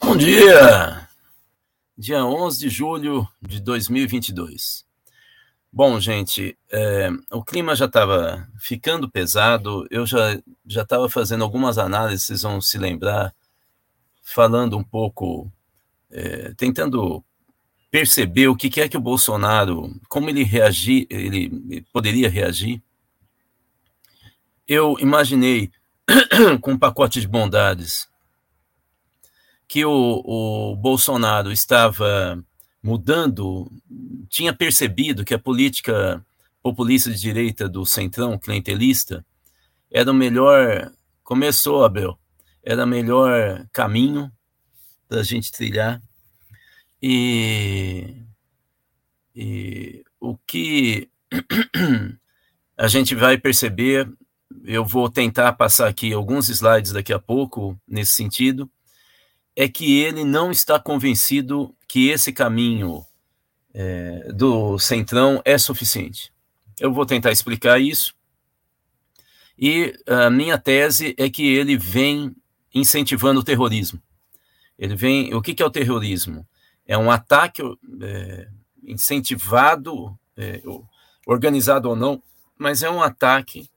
Bom dia! Dia 11 de julho de 2022. Bom, gente, é, o clima já estava ficando pesado, eu já já estava fazendo algumas análises, vocês vão se lembrar, falando um pouco, é, tentando perceber o que, é que o Bolsonaro, como ele reagir, ele poderia reagir. Eu imaginei com um pacote de bondades que o, o Bolsonaro estava mudando, tinha percebido que a política populista de direita do centrão, clientelista, era o melhor, começou, Abel, era o melhor caminho da gente trilhar. E, e o que a gente vai perceber, eu vou tentar passar aqui alguns slides daqui a pouco nesse sentido, é que ele não está convencido que esse caminho é, do centrão é suficiente. Eu vou tentar explicar isso. E a minha tese é que ele vem incentivando o terrorismo. Ele vem. O que, que é o terrorismo? É um ataque é, incentivado, é, organizado ou não, mas é um ataque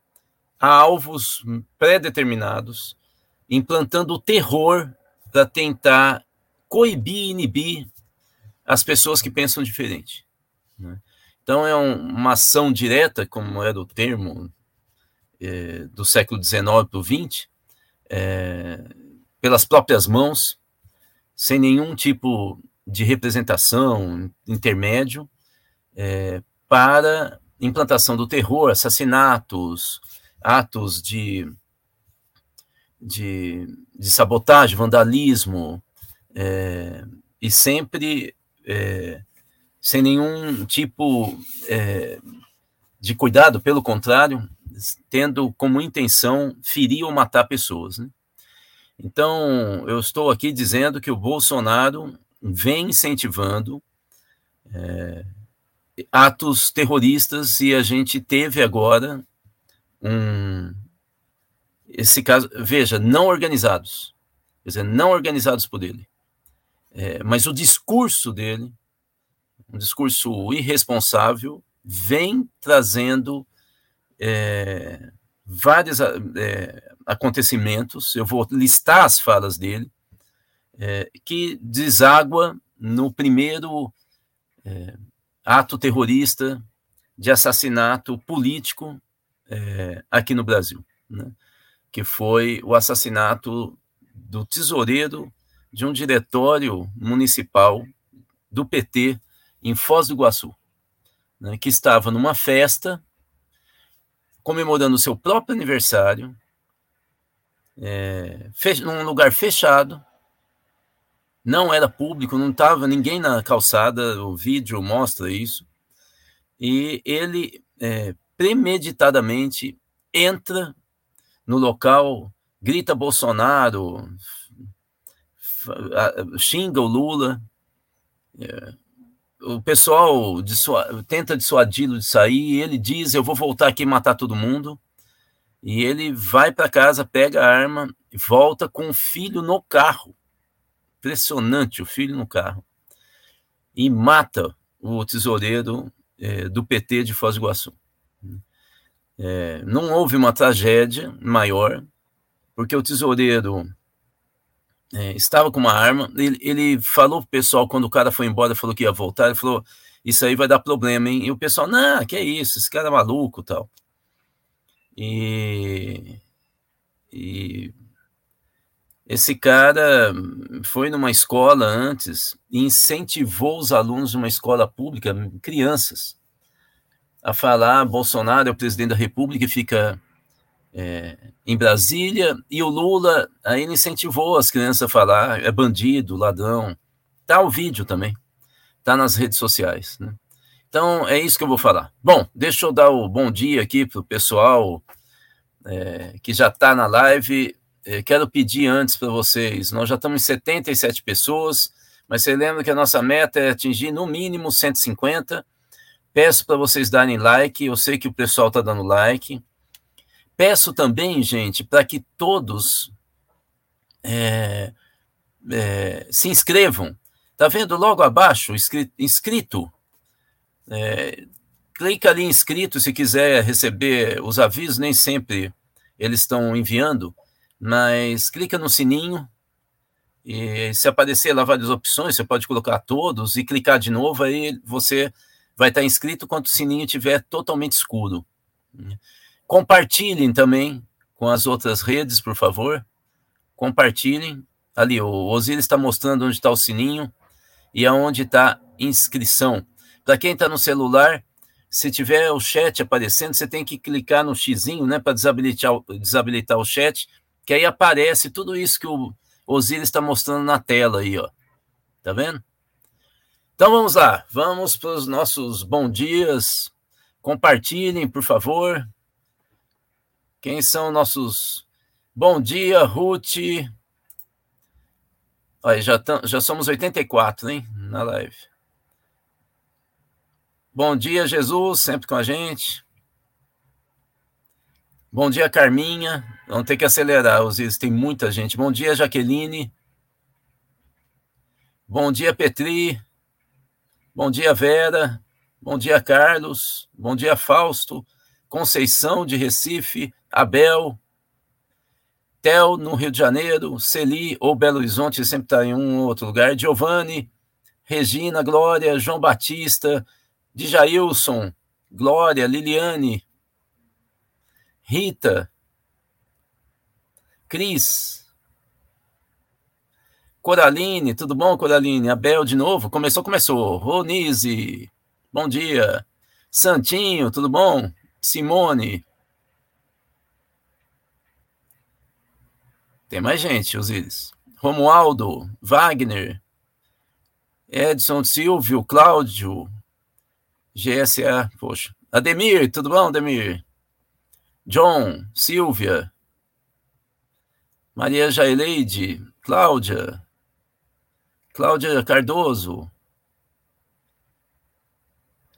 a alvos pré-determinados, implantando o terror para tentar coibir inibir as pessoas que pensam diferente. Né? Então, é um, uma ação direta, como era o termo é, do século XIX para o XX, é, pelas próprias mãos, sem nenhum tipo de representação intermédio, é, para implantação do terror, assassinatos, atos de de, de sabotagem, vandalismo, é, e sempre é, sem nenhum tipo é, de cuidado, pelo contrário, tendo como intenção ferir ou matar pessoas. Né? Então, eu estou aqui dizendo que o Bolsonaro vem incentivando é, atos terroristas e a gente teve agora um, esse caso, veja, não organizados, quer dizer, não organizados por ele. É, mas o discurso dele, um discurso irresponsável, vem trazendo é, vários é, acontecimentos, eu vou listar as falas dele, é, que deságua no primeiro é, ato terrorista de assassinato político é, aqui no Brasil. Né? que foi o assassinato do tesoureiro de um diretório municipal do PT em Foz do Iguaçu, né, que estava numa festa comemorando o seu próprio aniversário, é, num lugar fechado, não era público, não estava ninguém na calçada, o vídeo mostra isso, e ele é, premeditadamente entra no local, grita Bolsonaro, xinga o Lula. É, o pessoal tenta dissuadi-lo de sair, ele diz: Eu vou voltar aqui e matar todo mundo. E ele vai para casa, pega a arma e volta com o filho no carro. Impressionante, o filho no carro. E mata o tesoureiro é, do PT de Foz do Iguaçu. É, não houve uma tragédia maior, porque o tesoureiro é, estava com uma arma. Ele, ele falou pro pessoal, quando o cara foi embora, falou que ia voltar, ele falou: Isso aí vai dar problema, hein? E o pessoal, não, que é isso, esse cara é maluco tal. E, e esse cara foi numa escola antes e incentivou os alunos de uma escola pública, crianças, a falar Bolsonaro é o presidente da República e fica é, em Brasília, e o Lula ainda incentivou as crianças a falar é bandido, ladrão. Tá o vídeo também, tá nas redes sociais. Né? Então, é isso que eu vou falar. Bom, deixa eu dar o bom dia aqui para o pessoal é, que já está na live. É, quero pedir antes para vocês, nós já estamos em 77 pessoas, mas você lembra que a nossa meta é atingir no mínimo 150. Peço para vocês darem like, eu sei que o pessoal está dando like. Peço também, gente, para que todos é, é, se inscrevam. Tá vendo logo abaixo, inscrito, inscrito é, clica ali inscrito se quiser receber os avisos, nem sempre eles estão enviando, mas clica no sininho e se aparecer lá várias opções, você pode colocar todos e clicar de novo, aí você vai estar inscrito quando o sininho estiver totalmente escuro. Compartilhem também com as outras redes, por favor. Compartilhem. Ali, o Osiris está mostrando onde está o sininho e aonde está inscrição. Para quem está no celular, se tiver o chat aparecendo, você tem que clicar no xizinho, né, para desabilitar, desabilitar o chat, que aí aparece tudo isso que o Osiris está mostrando na tela aí, ó. Tá vendo? Então vamos lá, vamos para os nossos bom dias. Compartilhem, por favor. Quem são nossos bom dia, Ruth? Olha, já, tam, já somos 84, hein, na live. Bom dia, Jesus, sempre com a gente. Bom dia, Carminha. Vamos ter que acelerar, os tem muita gente. Bom dia, Jaqueline. Bom dia, Petri. Bom dia, Vera. Bom dia, Carlos. Bom dia, Fausto. Conceição de Recife. Abel. Tel, no Rio de Janeiro. Celi ou Belo Horizonte, sempre está em um ou outro lugar. Giovanni. Regina, Glória. João Batista. Djailson, Glória, Liliane, Rita, Cris, Coraline, tudo bom, Coraline? Abel de novo? Começou, começou. Ronise, bom dia. Santinho, tudo bom? Simone. Tem mais gente, Osíris. Romualdo, Wagner, Edson Silvio, Cláudio, GSA, poxa. Ademir, tudo bom, Ademir? John, Silvia, Maria Jaileide, Cláudia, Cláudia Cardoso,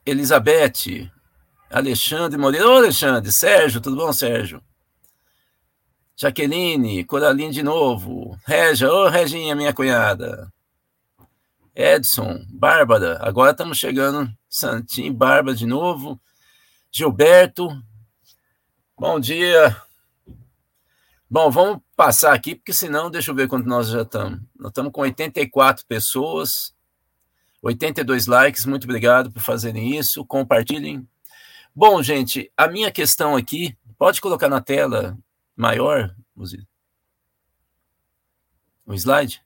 Elizabeth, Alexandre Moreira. Ô, Alexandre, Sérgio, tudo bom, Sérgio? Jaqueline, Coraline de novo, Regia, ô, Reginha, minha cunhada. Edson, Bárbara, agora estamos chegando Santinho, Barba de novo. Gilberto, bom dia. Bom, vamos passar aqui, porque senão, deixa eu ver quanto nós já estamos. Nós estamos com 84 pessoas, 82 likes, muito obrigado por fazerem isso, compartilhem. Bom, gente, a minha questão aqui, pode colocar na tela maior, o slide?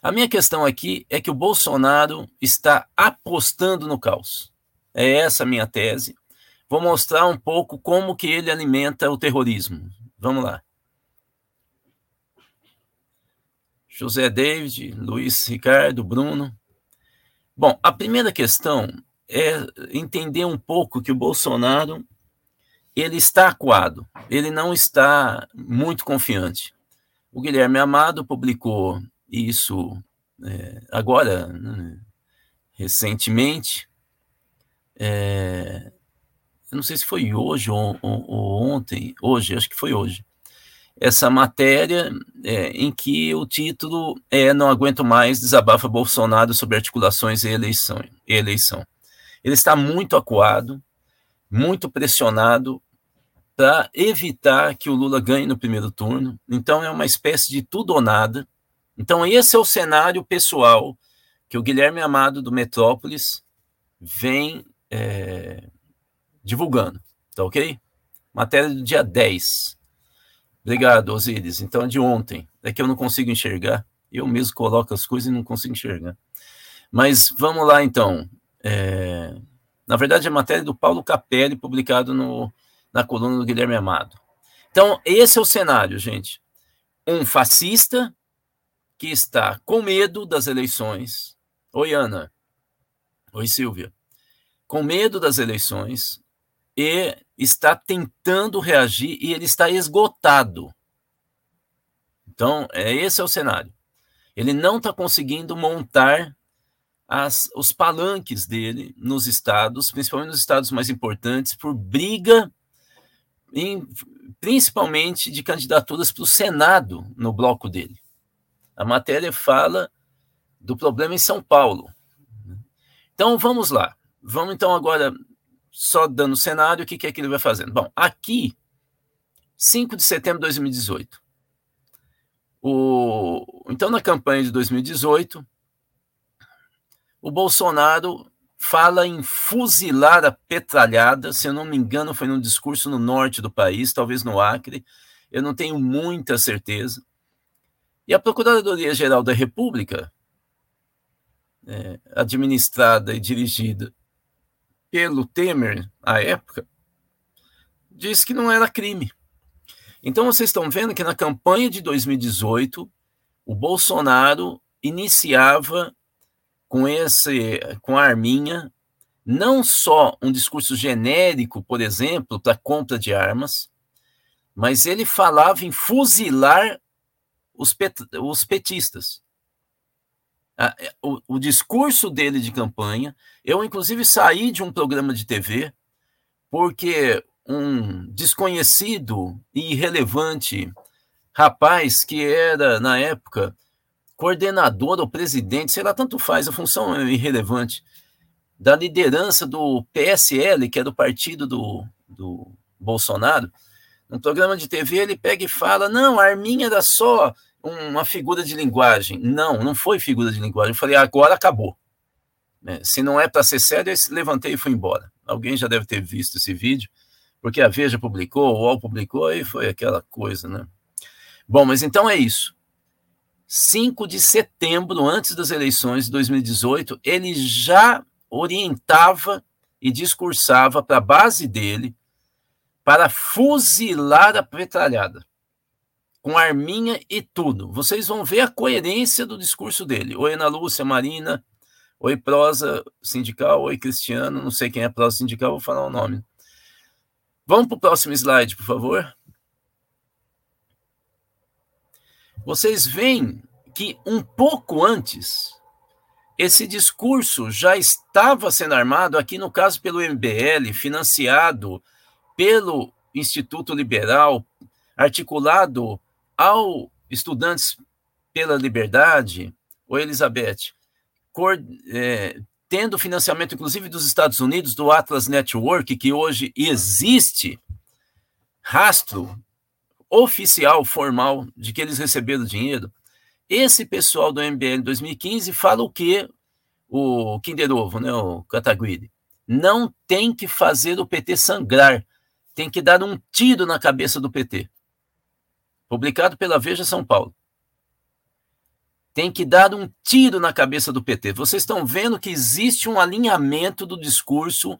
A minha questão aqui é que o Bolsonaro está apostando no caos. É essa a minha tese. Vou mostrar um pouco como que ele alimenta o terrorismo. Vamos lá. José David, Luiz Ricardo, Bruno. Bom, a primeira questão é entender um pouco que o Bolsonaro ele está acuado, ele não está muito confiante. O Guilherme Amado publicou isso é, agora, né, recentemente, é, eu não sei se foi hoje ou, ou, ou, ontem, hoje, acho que foi hoje, essa matéria é, em que o título é Não aguento mais, desabafa Bolsonaro sobre articulações e eleição. E eleição. Ele está muito acuado, muito pressionado para evitar que o Lula ganhe no primeiro turno. Então é uma espécie de tudo ou nada. Então, esse é o cenário pessoal que o Guilherme Amado do Metrópolis vem é, divulgando, tá ok? Matéria do dia 10. Obrigado, Osíris. Então, de ontem. É que eu não consigo enxergar. Eu mesmo coloco as coisas e não consigo enxergar. Mas vamos lá, então. É, na verdade, é matéria do Paulo Capelli, publicado no, na coluna do Guilherme Amado. Então, esse é o cenário, gente. Um fascista que está com medo das eleições. Oi, Ana. Oi, Silvia. com medo das eleições e está tentando reagir e ele está esgotado. Então, é, esse é o cenário. Ele não está conseguindo montar as, os palanques dele nos estados, principalmente nos estados mais importantes, por briga, em, principalmente de candidaturas para o Senado no bloco dele. A matéria fala do problema em São Paulo. Então vamos lá. Vamos então agora, só dando o cenário, o que, que é que ele vai fazendo? Bom, aqui, 5 de setembro de 2018. O, então, na campanha de 2018, o Bolsonaro fala em fuzilar a petralhada, se eu não me engano, foi num discurso no norte do país, talvez no Acre, eu não tenho muita certeza. E a Procuradoria-Geral da República, é, administrada e dirigida pelo Temer, à época, disse que não era crime. Então vocês estão vendo que na campanha de 2018, o Bolsonaro iniciava com esse com a arminha não só um discurso genérico, por exemplo, para compra de armas, mas ele falava em fuzilar os, pet, os petistas. É, o, o, discurso dele de campanha, eu inclusive saí de um programa de TV porque um desconhecido e irrelevante rapaz que era, na época, coordenador ou presidente, sei lá, tanto faz, a função é irrelevante, da liderança do PSL, que é do partido do, do Bolsonaro, no programa de TV ele pega e fala: não, a Arminha era só uma figura de linguagem. Não, não foi figura de linguagem. Eu falei: agora acabou. É, se não é para ser sério, eu levantei e fui embora. Alguém já deve ter visto esse vídeo, porque a Veja publicou, o UOL publicou, e foi aquela coisa, né? Bom, mas então é isso. 5 de setembro, antes das eleições de 2018, ele já orientava e discursava para a base dele para fuzilar a petralhada, com arminha e tudo. Vocês vão ver a coerência do discurso dele. Oi, Ana Lúcia, Marina. Oi, prosa sindical. Oi, Cristiano. Não sei quem é prosa sindical, vou falar o nome. Vamos para o próximo slide, por favor. Vocês veem que um pouco antes, esse discurso já estava sendo armado, aqui no caso pelo MBL, financiado pelo Instituto Liberal, articulado ao Estudantes pela Liberdade, ou Elizabeth, cor, é, tendo financiamento inclusive dos Estados Unidos, do Atlas Network, que hoje existe rastro oficial, formal, de que eles receberam dinheiro, esse pessoal do MBL 2015 fala o que o Kinder Ovo, né, o Cataguiri, não tem que fazer o PT sangrar, tem que dar um tiro na cabeça do PT. Publicado pela Veja São Paulo. Tem que dar um tiro na cabeça do PT. Vocês estão vendo que existe um alinhamento do discurso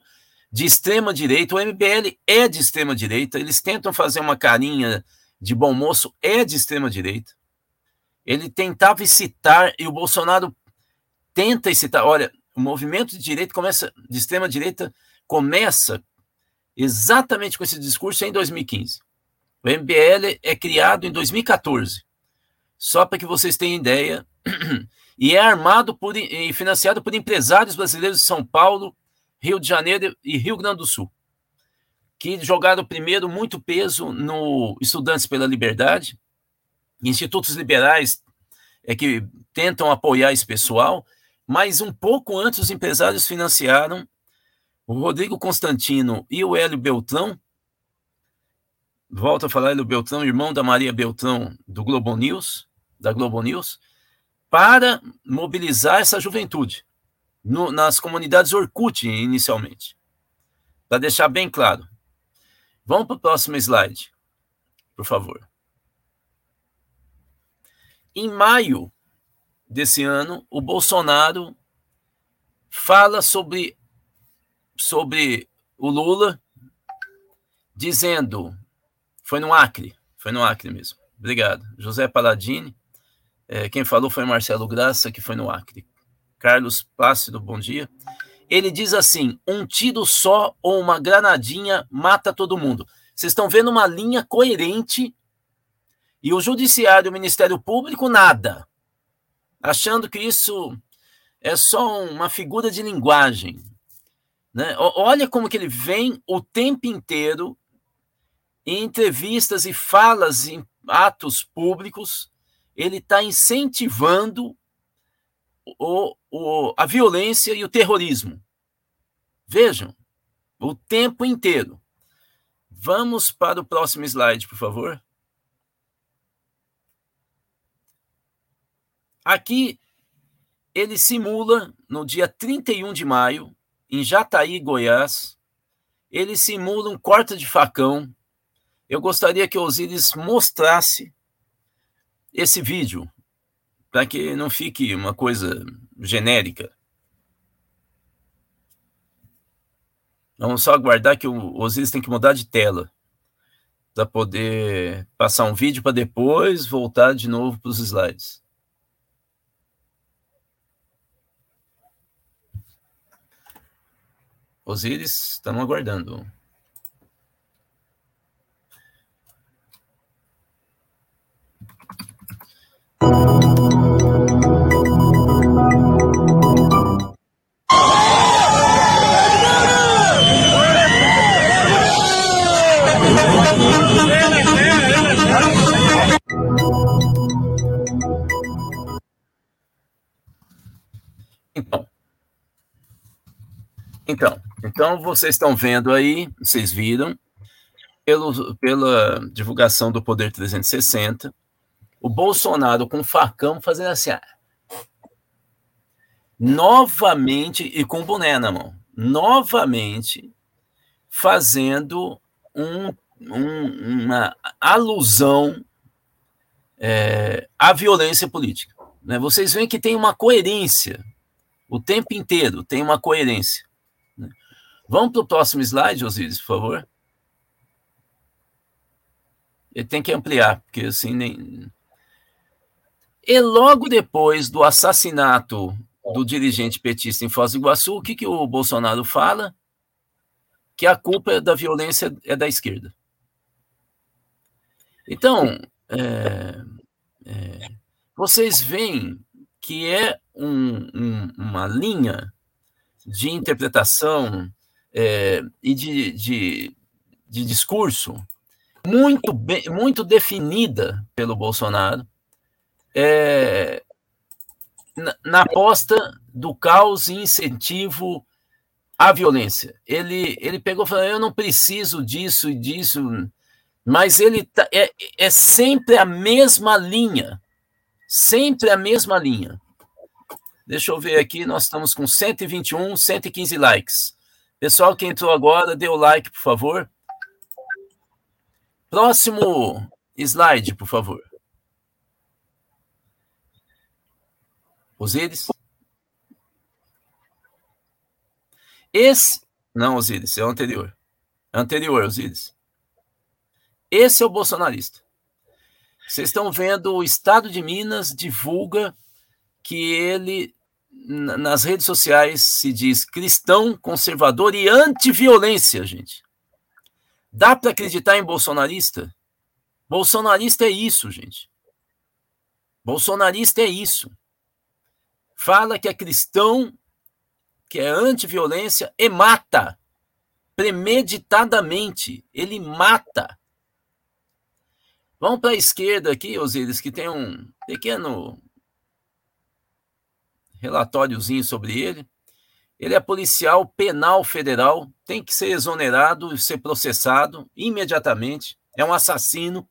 de extrema direita. O MBL é de extrema direita. Eles tentam fazer uma carinha de bom moço é de extrema direita. Ele tentava incitar e o Bolsonaro tenta incitar. Olha, o movimento de direita começa de extrema direita começa exatamente com esse discurso em 2015. O MBL é criado em 2014. Só para que vocês tenham ideia, e é armado por, e financiado por empresários brasileiros de São Paulo, Rio de Janeiro e Rio Grande do Sul que jogaram primeiro muito peso no Estudantes pela Liberdade, institutos liberais é que tentam apoiar esse pessoal, mas um pouco antes os empresários financiaram o Rodrigo Constantino e o Hélio Beltrão, volto a falar Hélio Beltrão, irmão da Maria Beltrão do Globo News, da Globo News, para mobilizar essa juventude no, nas comunidades Orkut inicialmente. Para deixar bem claro, Vamos para o próximo slide, por favor. Em maio desse ano, o Bolsonaro fala sobre, sobre o Lula, dizendo, foi no Acre, foi no Acre mesmo. Obrigado. José Paladini, é, quem falou foi Marcelo Graça, que foi no Acre. Carlos Plácido, bom dia. Ele diz assim: um tiro só ou uma granadinha mata todo mundo. Vocês estão vendo uma linha coerente e o Judiciário o Ministério Público nada, achando que isso é só uma figura de linguagem. Né? Olha como que ele vem o tempo inteiro em entrevistas e falas em atos públicos, ele está incentivando o, o, a violência e o terrorismo. Vejam, o tempo inteiro. Vamos para o próximo slide, por favor. Aqui ele simula no dia 31 de maio, em Jataí, Goiás, ele simula um corte de facão. Eu gostaria que o Osiris mostrasse esse vídeo, para que não fique uma coisa genérica. Vamos só aguardar que o Osiris tem que mudar de tela para poder passar um vídeo para depois voltar de novo para os slides. Osiris, estamos aguardando. Então, então, então vocês estão vendo aí, vocês viram, pelo, pela divulgação do Poder 360, o Bolsonaro com facão fazendo assim, ah, novamente, e com boné na mão, novamente fazendo um, um, uma alusão é, à violência política. Né? Vocês veem que tem uma coerência o tempo inteiro, tem uma coerência. Né? Vamos para o próximo slide, Osiris, por favor. Ele tem que ampliar, porque assim nem. E logo depois do assassinato do dirigente petista em Foz do Iguaçu, o que, que o Bolsonaro fala? Que a culpa da violência é da esquerda. Então, é, é, vocês veem que é um, um, uma linha de interpretação é, e de, de, de discurso muito, bem, muito definida pelo Bolsonaro, é, na, na aposta do caos e incentivo à violência. Ele, ele pegou e falou: eu não preciso disso e disso, mas ele tá, é, é sempre a mesma linha, sempre a mesma linha. Deixa eu ver aqui, nós estamos com 121, 115 likes. Pessoal que entrou agora, dê o like, por favor. Próximo slide, por favor. Osíris? Esse. Não, Osíris, é o anterior. Anterior, Osíris. Esse é o bolsonarista. Vocês estão vendo o Estado de Minas divulga que ele, nas redes sociais, se diz cristão, conservador e anti-violência, gente. Dá para acreditar em bolsonarista? Bolsonarista é isso, gente. Bolsonarista é isso fala que é cristão, que é anti-violência e mata premeditadamente. Ele mata. Vamos para a esquerda aqui, Osíris, que tem um pequeno relatóriozinho sobre ele. Ele é policial penal federal, tem que ser exonerado e ser processado imediatamente. É um assassino.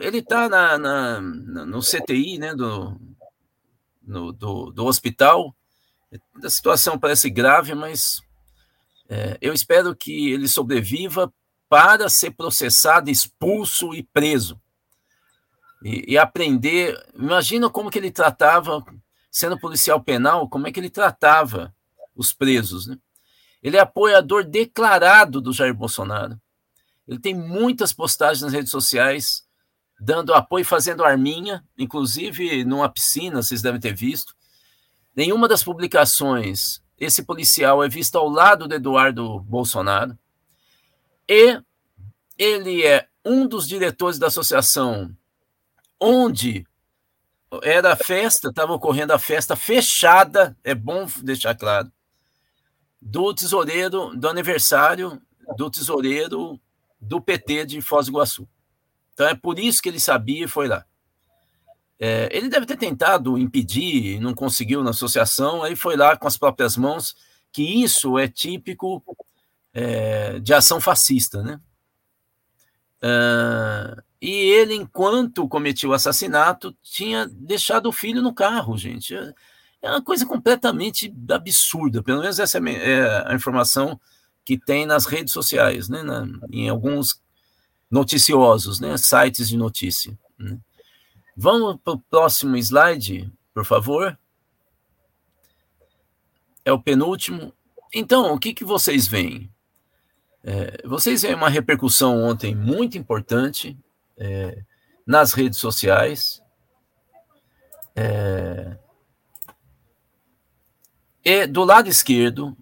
Ele está na, na, no CTI, né, do, no, do, do hospital. A situação parece grave, mas é, eu espero que ele sobreviva para ser processado, expulso e preso. E, e, aprender. Imagina como que ele tratava, sendo policial penal, como é que ele tratava os presos. Né? Ele é apoiador declarado do Jair Bolsonaro. Ele tem muitas postagens nas redes sociais dando apoio, fazendo arminha, inclusive numa piscina, vocês devem ter visto. nenhuma das publicações esse policial é visto ao lado de Eduardo Bolsonaro e ele é um dos diretores da associação onde era a festa, estava ocorrendo a festa fechada, é bom deixar claro, do tesoureiro, do aniversário do tesoureiro do PT de Foz do Iguaçu. Então é por isso que ele sabia e foi lá. É, ele deve ter tentado impedir, não conseguiu na associação, aí foi lá com as próprias mãos, que isso é típico é, de ação fascista, né? Uh, e ele, enquanto cometia o assassinato, tinha deixado o filho no carro, gente. É, é uma coisa completamente absurda. Pelo menos essa é, é a informação que tem nas redes sociais, né? Na, em alguns noticiosos, né? Sites de notícia. Né? Vamos para o próximo slide, por favor. É o penúltimo. Então, o que, que vocês veem? É, vocês veem uma repercussão ontem muito importante é, nas redes sociais. É, e do lado esquerdo,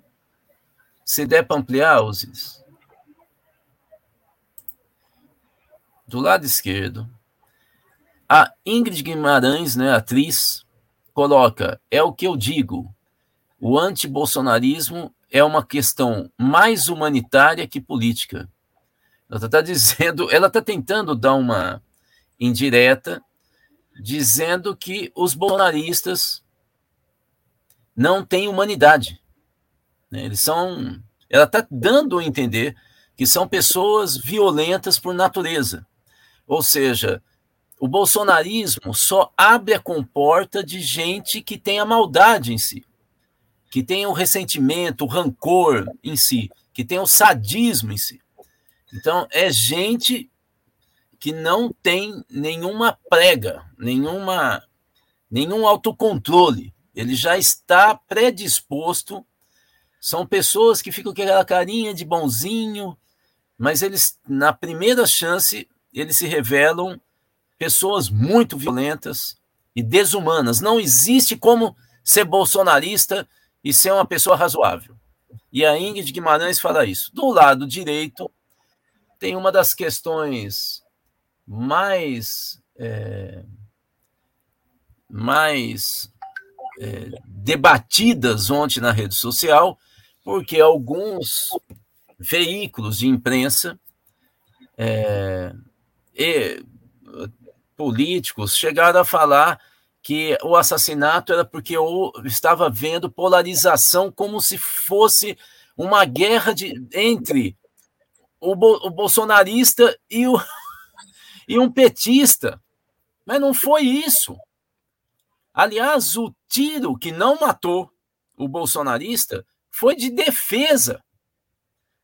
se der para ampliar, Osiris. Do lado esquerdo, a Ingrid Guimarães, né, atriz, coloca: é o que eu digo. O antibolsonarismo é uma questão mais humanitária que política. Ela está dizendo, ela está tentando dar uma indireta, dizendo que os bolsonaristas não têm humanidade. Né? Eles são. Ela está dando a entender que são pessoas violentas por natureza. Ou seja, o bolsonarismo só abre a comporta de gente que tem a maldade em si, que tem o ressentimento, o rancor em si, que tem o sadismo em si. Então, é gente que não tem nenhuma prega, nenhuma, nenhum autocontrole. Ele já está predisposto. São pessoas que ficam com aquela carinha de bonzinho, mas eles, na primeira chance, eles se revelam pessoas muito violentas e desumanas. Não existe como ser bolsonarista e ser uma pessoa razoável. E a Ingrid Guimarães fala isso. Do lado direito, tem uma das questões mais. É, mais é, debatidas ontem na rede social, porque alguns veículos de imprensa é, e políticos chegaram a falar que o assassinato era porque eu estava vendo polarização como se fosse uma guerra de, entre o, o bolsonarista e, o, e um petista. Mas não foi isso. Aliás, o tiro que não matou o bolsonarista foi de defesa.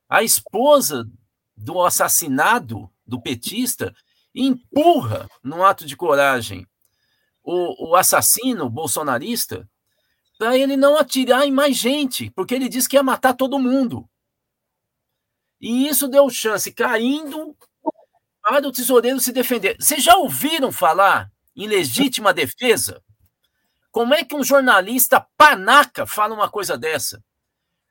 A esposa do assassinado do petista empurra, num ato de coragem, o, o assassino bolsonarista para ele não atirar em mais gente, porque ele disse que ia matar todo mundo. E isso deu chance, caindo para o tesoureiro se defender. Vocês já ouviram falar em legítima defesa? Como é que um jornalista panaca fala uma coisa dessa?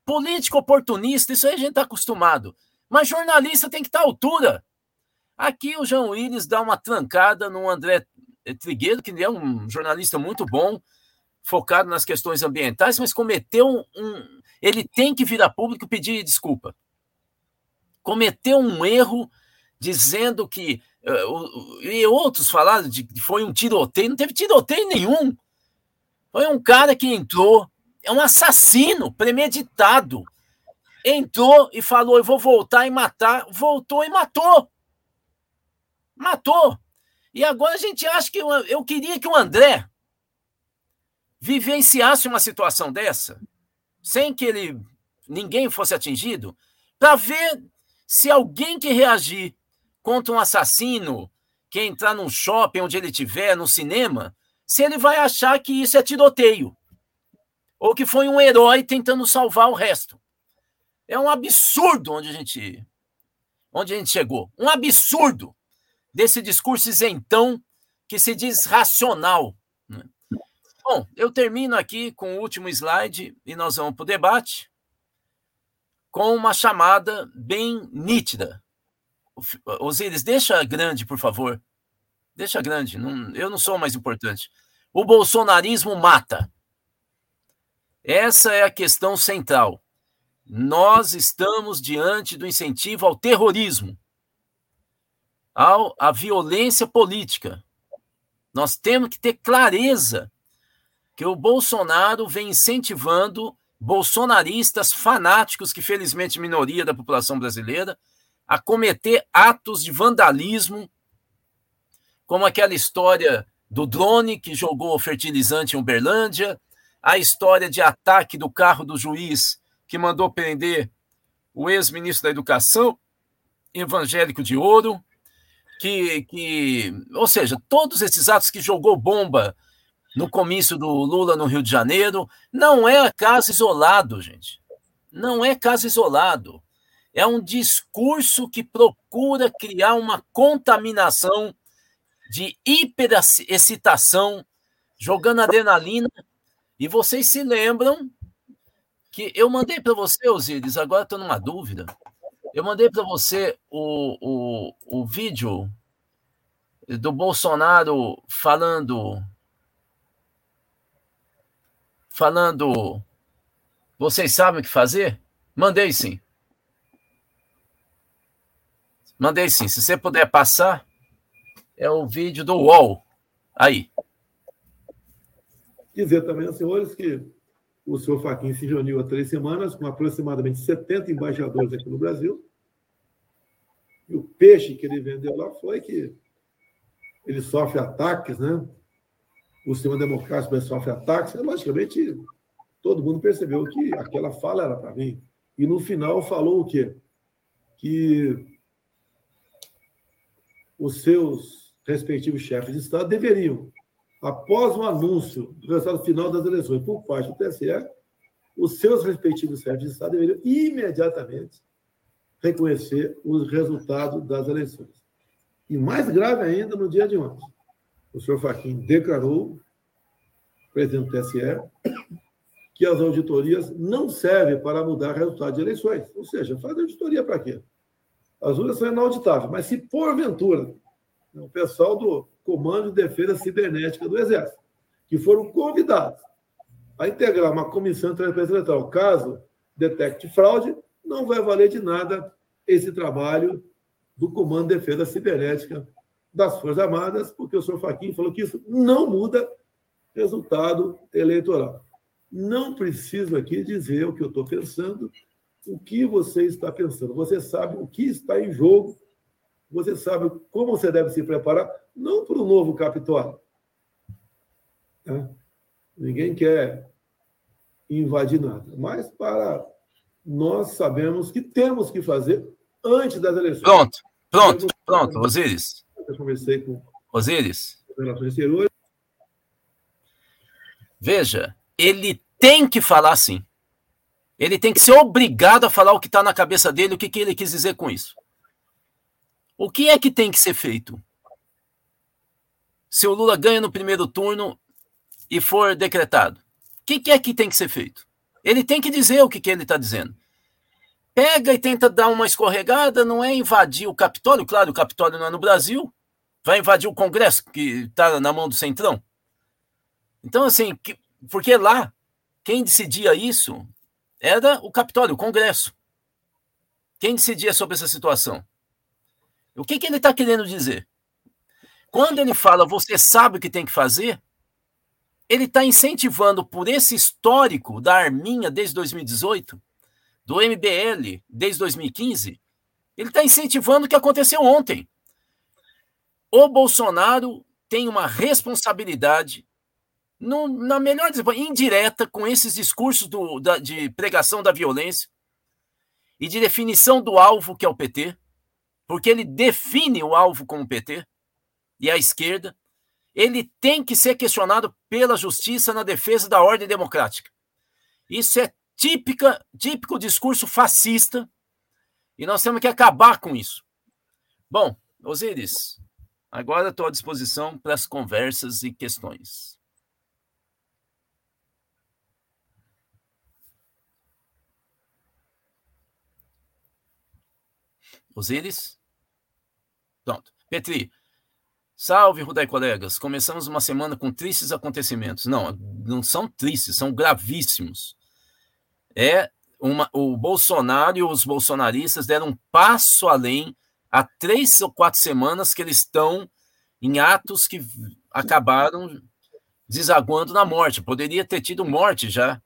Político oportunista, isso aí a gente está acostumado. Mas jornalista tem que estar tá à altura. Aqui o João Willis dá uma trancada no André Trigueiro, que é um jornalista muito bom, focado nas questões ambientais, mas cometeu um, um ele tem que vir a público pedir desculpa. Cometeu um erro dizendo que uh, e outros falaram de que foi um tiroteio, não teve tiroteio nenhum. Foi um cara que entrou, é um assassino premeditado. Entrou e falou: "Eu vou voltar e matar", voltou e matou. Matou. E agora a gente acha que eu, eu queria que o André vivenciasse uma situação dessa, sem que ele ninguém fosse atingido, para ver se alguém que reagir contra um assassino que entrar num shopping onde ele estiver, no cinema, se ele vai achar que isso é tiroteio. Ou que foi um herói tentando salvar o resto. É um absurdo onde a gente onde a gente chegou. Um absurdo desse discurso isentão que se diz racional. Né? Bom, eu termino aqui com o último slide e nós vamos para o debate com uma chamada bem nítida. Osíris, deixa grande, por favor. Deixa grande. Não, eu não sou mais importante. O bolsonarismo mata. Essa é a questão central. Nós estamos diante do incentivo ao terrorismo, ao, à violência política. Nós temos que ter clareza que o Bolsonaro vem incentivando bolsonaristas fanáticos, que felizmente minoria da população brasileira, a cometer atos de vandalismo, como aquela história do drone que jogou fertilizante em Uberlândia, a história de ataque do carro do juiz que mandou prender o ex-ministro da Educação, evangélico de ouro, que, que, ou seja, todos esses atos que jogou bomba no comício do Lula no Rio de Janeiro, não é caso isolado, gente. Não é caso isolado. É um discurso que procura criar uma contaminação de hiperexcitação, jogando adrenalina e vocês se lembram que eu mandei para você, Osíris, agora estou numa dúvida. Eu mandei para você o, o, o vídeo do Bolsonaro falando. Falando. Vocês sabem o que fazer? Mandei sim. Mandei sim. Se você puder passar, é o vídeo do UOL. Aí. Dizer também aos senhores que o senhor Faquin se reuniu há três semanas com aproximadamente 70 embaixadores aqui no Brasil. E o peixe que ele vendeu lá foi que ele sofre ataques, né? O sistema democrático sofre ataques. E, logicamente, todo mundo percebeu que aquela fala era para mim. E no final falou o quê? Que os seus respectivos chefes de Estado deveriam após o anúncio do resultado final das eleições por parte do TSE, os seus respectivos chefes de Estado deveriam imediatamente reconhecer os resultados das eleições. E mais grave ainda, no dia de ontem, o senhor Fachin declarou, presidente do TSE, que as auditorias não servem para mudar resultado de eleições. Ou seja, fazer auditoria para quê? As urnas são inauditáveis, mas se porventura o pessoal do Comando de Defesa Cibernética do Exército, que foram convidados a integrar uma comissão de transparência eleitoral. Caso detecte fraude, não vai valer de nada esse trabalho do Comando de Defesa Cibernética das Forças Armadas, porque o senhor Faquim falou que isso não muda resultado eleitoral. Não preciso aqui dizer o que eu estou pensando, o que você está pensando. Você sabe o que está em jogo você sabe como você deve se preparar, não para o novo Capitólio. Né? Ninguém quer invadir nada, mas para nós sabemos que temos que fazer antes das eleições. Pronto, pronto, pronto, Osíris. Eu conversei com Osíris. Relações Exteriores. Veja, ele tem que falar sim. Ele tem que ser obrigado a falar o que está na cabeça dele, o que, que ele quis dizer com isso. O que é que tem que ser feito? Se o Lula ganha no primeiro turno e for decretado, o que é que tem que ser feito? Ele tem que dizer o que, que ele está dizendo. Pega e tenta dar uma escorregada, não é invadir o Capitólio, claro, o Capitólio não é no Brasil, vai invadir o Congresso, que está na mão do Centrão. Então, assim, que, porque lá, quem decidia isso era o Capitólio, o Congresso. Quem decidia sobre essa situação? O que, que ele está querendo dizer? Quando ele fala você sabe o que tem que fazer, ele está incentivando por esse histórico da Arminha desde 2018, do MBL desde 2015, ele está incentivando o que aconteceu ontem. O Bolsonaro tem uma responsabilidade, no, na melhor indireta, com esses discursos do, da, de pregação da violência e de definição do alvo que é o PT porque ele define o alvo como PT e a esquerda, ele tem que ser questionado pela justiça na defesa da ordem democrática. Isso é típica, típico discurso fascista, e nós temos que acabar com isso. Bom, Osiris, agora estou à disposição para as conversas e questões. Osiris? Pronto. Petri, Salve, Rudai colegas. Começamos uma semana com tristes acontecimentos. Não, não são tristes, são gravíssimos. É uma, o Bolsonaro e os bolsonaristas deram um passo além há três ou quatro semanas que eles estão em atos que acabaram desaguando na morte. Poderia ter tido morte já,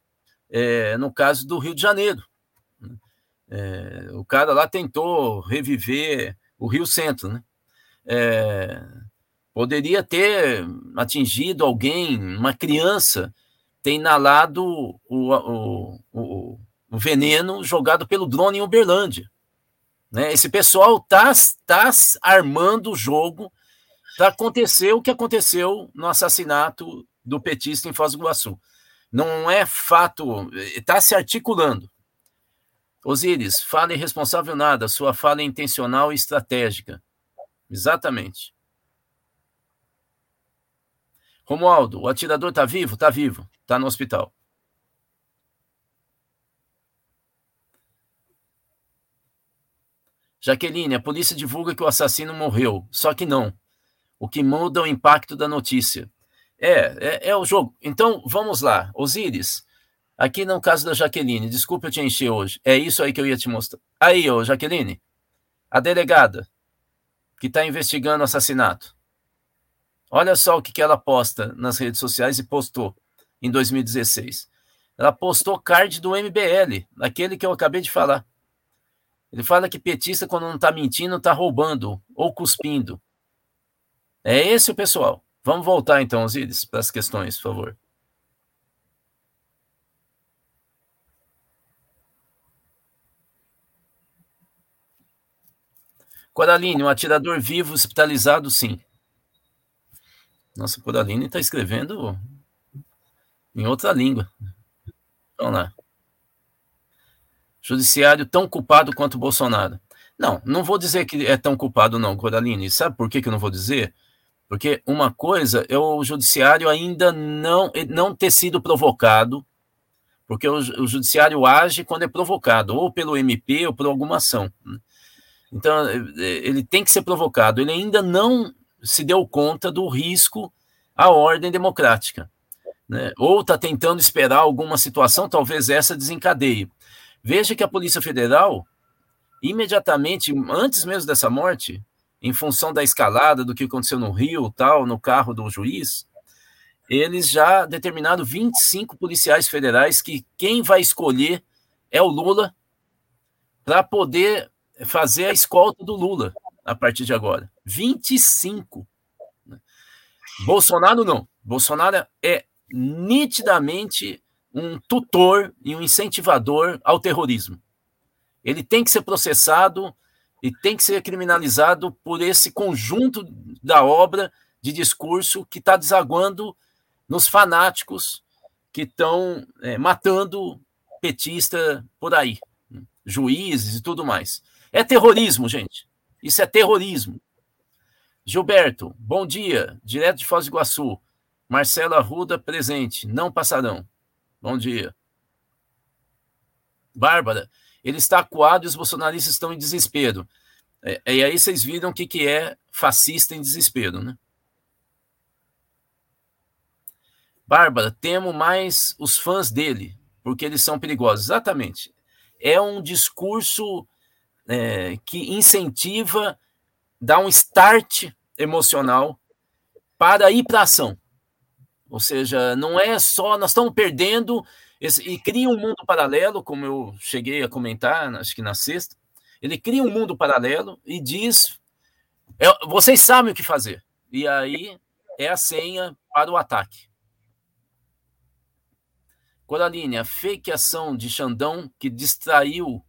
é, no caso do Rio de Janeiro. É, o cara lá tentou reviver o Rio Centro, né? É, poderia ter atingido alguém, uma criança, ter inalado o, o, o, o veneno jogado pelo drone em Uberlândia. Né? Esse pessoal está tá armando o jogo para acontecer o que aconteceu no assassinato do petista em Foz do Iguaçu. Não é fato, está se articulando. Osíris, fala irresponsável nada, sua fala é intencional e estratégica. Exatamente. Romualdo, o atirador está vivo? Está vivo, está no hospital. Jaqueline, a polícia divulga que o assassino morreu, só que não. O que muda é o impacto da notícia. É, é, é o jogo. Então, vamos lá. Osíris, aqui no caso da Jaqueline, desculpa eu te encher hoje. É isso aí que eu ia te mostrar. Aí, ô Jaqueline, a delegada que está investigando o assassinato. Olha só o que, ela posta nas redes sociais e postou em 2016. Ela postou card do MBL, aquele que eu acabei de falar. Ele fala que petista, quando não está mentindo, está roubando ou cuspindo. É esse o pessoal. Vamos voltar então, Osíris, para as questões, por favor. Coraline, um atirador vivo hospitalizado, sim. Nossa, Coraline está escrevendo em outra língua. Vamos lá. Judiciário tão culpado quanto Bolsonaro. Não, não vou dizer que é tão culpado, não, Coraline. Sabe por que, que eu não vou dizer? Porque uma coisa é o judiciário ainda não, não ter sido provocado, porque o, o judiciário age quando é provocado, ou pelo MP ou por alguma ação. Então, ele tem que ser provocado. Ele ainda não se deu conta do risco à ordem democrática. Né? Ou está tentando esperar alguma situação, talvez essa desencadeie. Veja que a Polícia Federal, imediatamente, antes mesmo dessa morte, em função da escalada do que aconteceu no Rio, tal, no carro do juiz, eles já determinaram 25 policiais federais que quem vai escolher é o Lula para poder fazer a escolta do Lula a partir de agora. 25. Bolsonaro não. Bolsonaro é nitidamente um tutor e um incentivador ao terrorismo. Ele tem que ser processado e tem que ser criminalizado por esse conjunto da obra de discurso que está desaguando nos fanáticos que estão é, matando petista por aí, juízes e tudo mais. É terrorismo, gente. Isso é terrorismo. Gilberto, bom dia, direto de Foz do Iguaçu. Marcelo Arruda, presente. Não passarão. Bom dia. Bárbara, ele está acuado e os bolsonaristas estão em desespero. É, e aí vocês viram o que, que é fascista em desespero, né? Bárbara, temo mais os fãs dele, porque eles são perigosos. Exatamente. É um discurso é, que incentiva, dá um start emocional para ir para a ação. Ou seja, não é só nós estamos perdendo esse, e cria um mundo paralelo, como eu cheguei a comentar, acho que na sexta. Ele cria um mundo paralelo e diz: é, vocês sabem o que fazer. E aí é a senha para o ataque. Coraline, a fake ação de Xandão que distraiu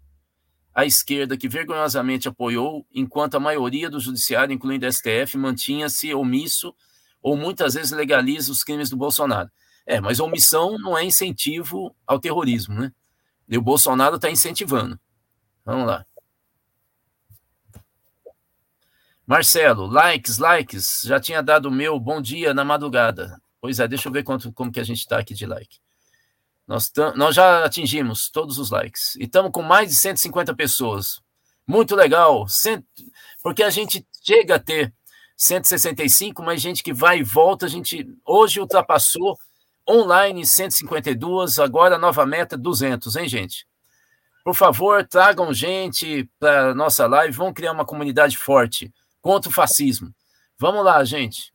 a esquerda que vergonhosamente apoiou, enquanto a maioria do judiciário, incluindo o STF, mantinha-se omisso ou muitas vezes legaliza os crimes do Bolsonaro. É, mas omissão não é incentivo ao terrorismo, né? E o Bolsonaro está incentivando. Vamos lá. Marcelo, likes, likes. Já tinha dado o meu bom dia na madrugada. Pois é, deixa eu ver quanto, como que a gente está aqui de like. Nós, nós já atingimos todos os likes. E estamos com mais de 150 pessoas. Muito legal. Porque a gente chega a ter 165, mas gente que vai e volta, a gente hoje ultrapassou online 152, agora a nova meta 200, hein, gente? Por favor, tragam gente para nossa live, vamos criar uma comunidade forte contra o fascismo. Vamos lá, gente.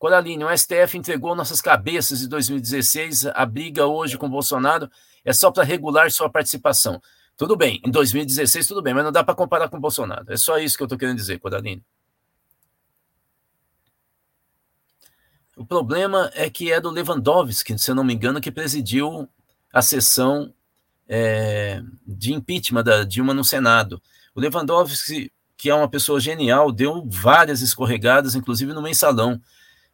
Coraline, o STF entregou nossas cabeças em 2016, a briga hoje com o Bolsonaro é só para regular sua participação. Tudo bem, em 2016 tudo bem, mas não dá para comparar com o Bolsonaro. É só isso que eu estou querendo dizer, Coraline. O problema é que é do Lewandowski, se eu não me engano, que presidiu a sessão é, de impeachment da Dilma no Senado. O Lewandowski, que é uma pessoa genial, deu várias escorregadas, inclusive no mensalão.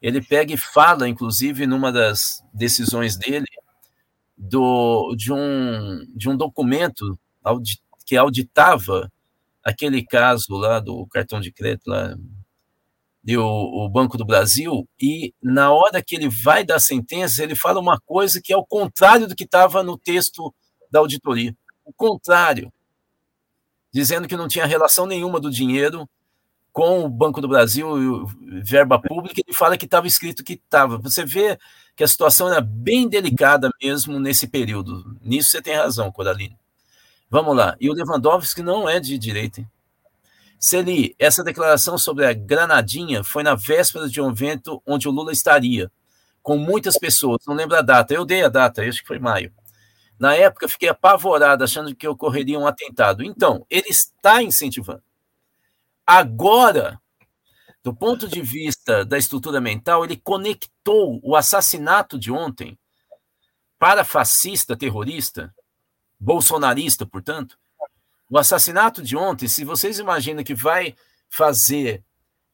Ele pega e fala, inclusive, numa das decisões dele, do, de, um, de um documento que auditava aquele caso lá do cartão de crédito, lá, e o, o, Banco do Brasil, e na hora que ele vai dar sentença, ele fala uma coisa que é o contrário do que estava no texto da auditoria. O contrário. Dizendo que não tinha relação nenhuma do dinheiro com o Banco do Brasil e verba pública, ele fala que estava escrito que estava. Você vê que a situação era bem delicada mesmo nesse período. Nisso você tem razão, Coraline. Vamos lá. E o Lewandowski não é de direita. Hein? Celi, essa declaração sobre a Granadinha foi na véspera de um evento onde o Lula estaria, com muitas pessoas, não lembro a data, eu dei a data, acho que foi maio. Na época, fiquei apavorado, achando que ocorreria um atentado. Então, ele está incentivando. Agora, do ponto de vista da estrutura mental, ele conectou o assassinato de ontem para fascista, terrorista, bolsonarista, portanto, o assassinato de ontem, se vocês imaginam que vai fazer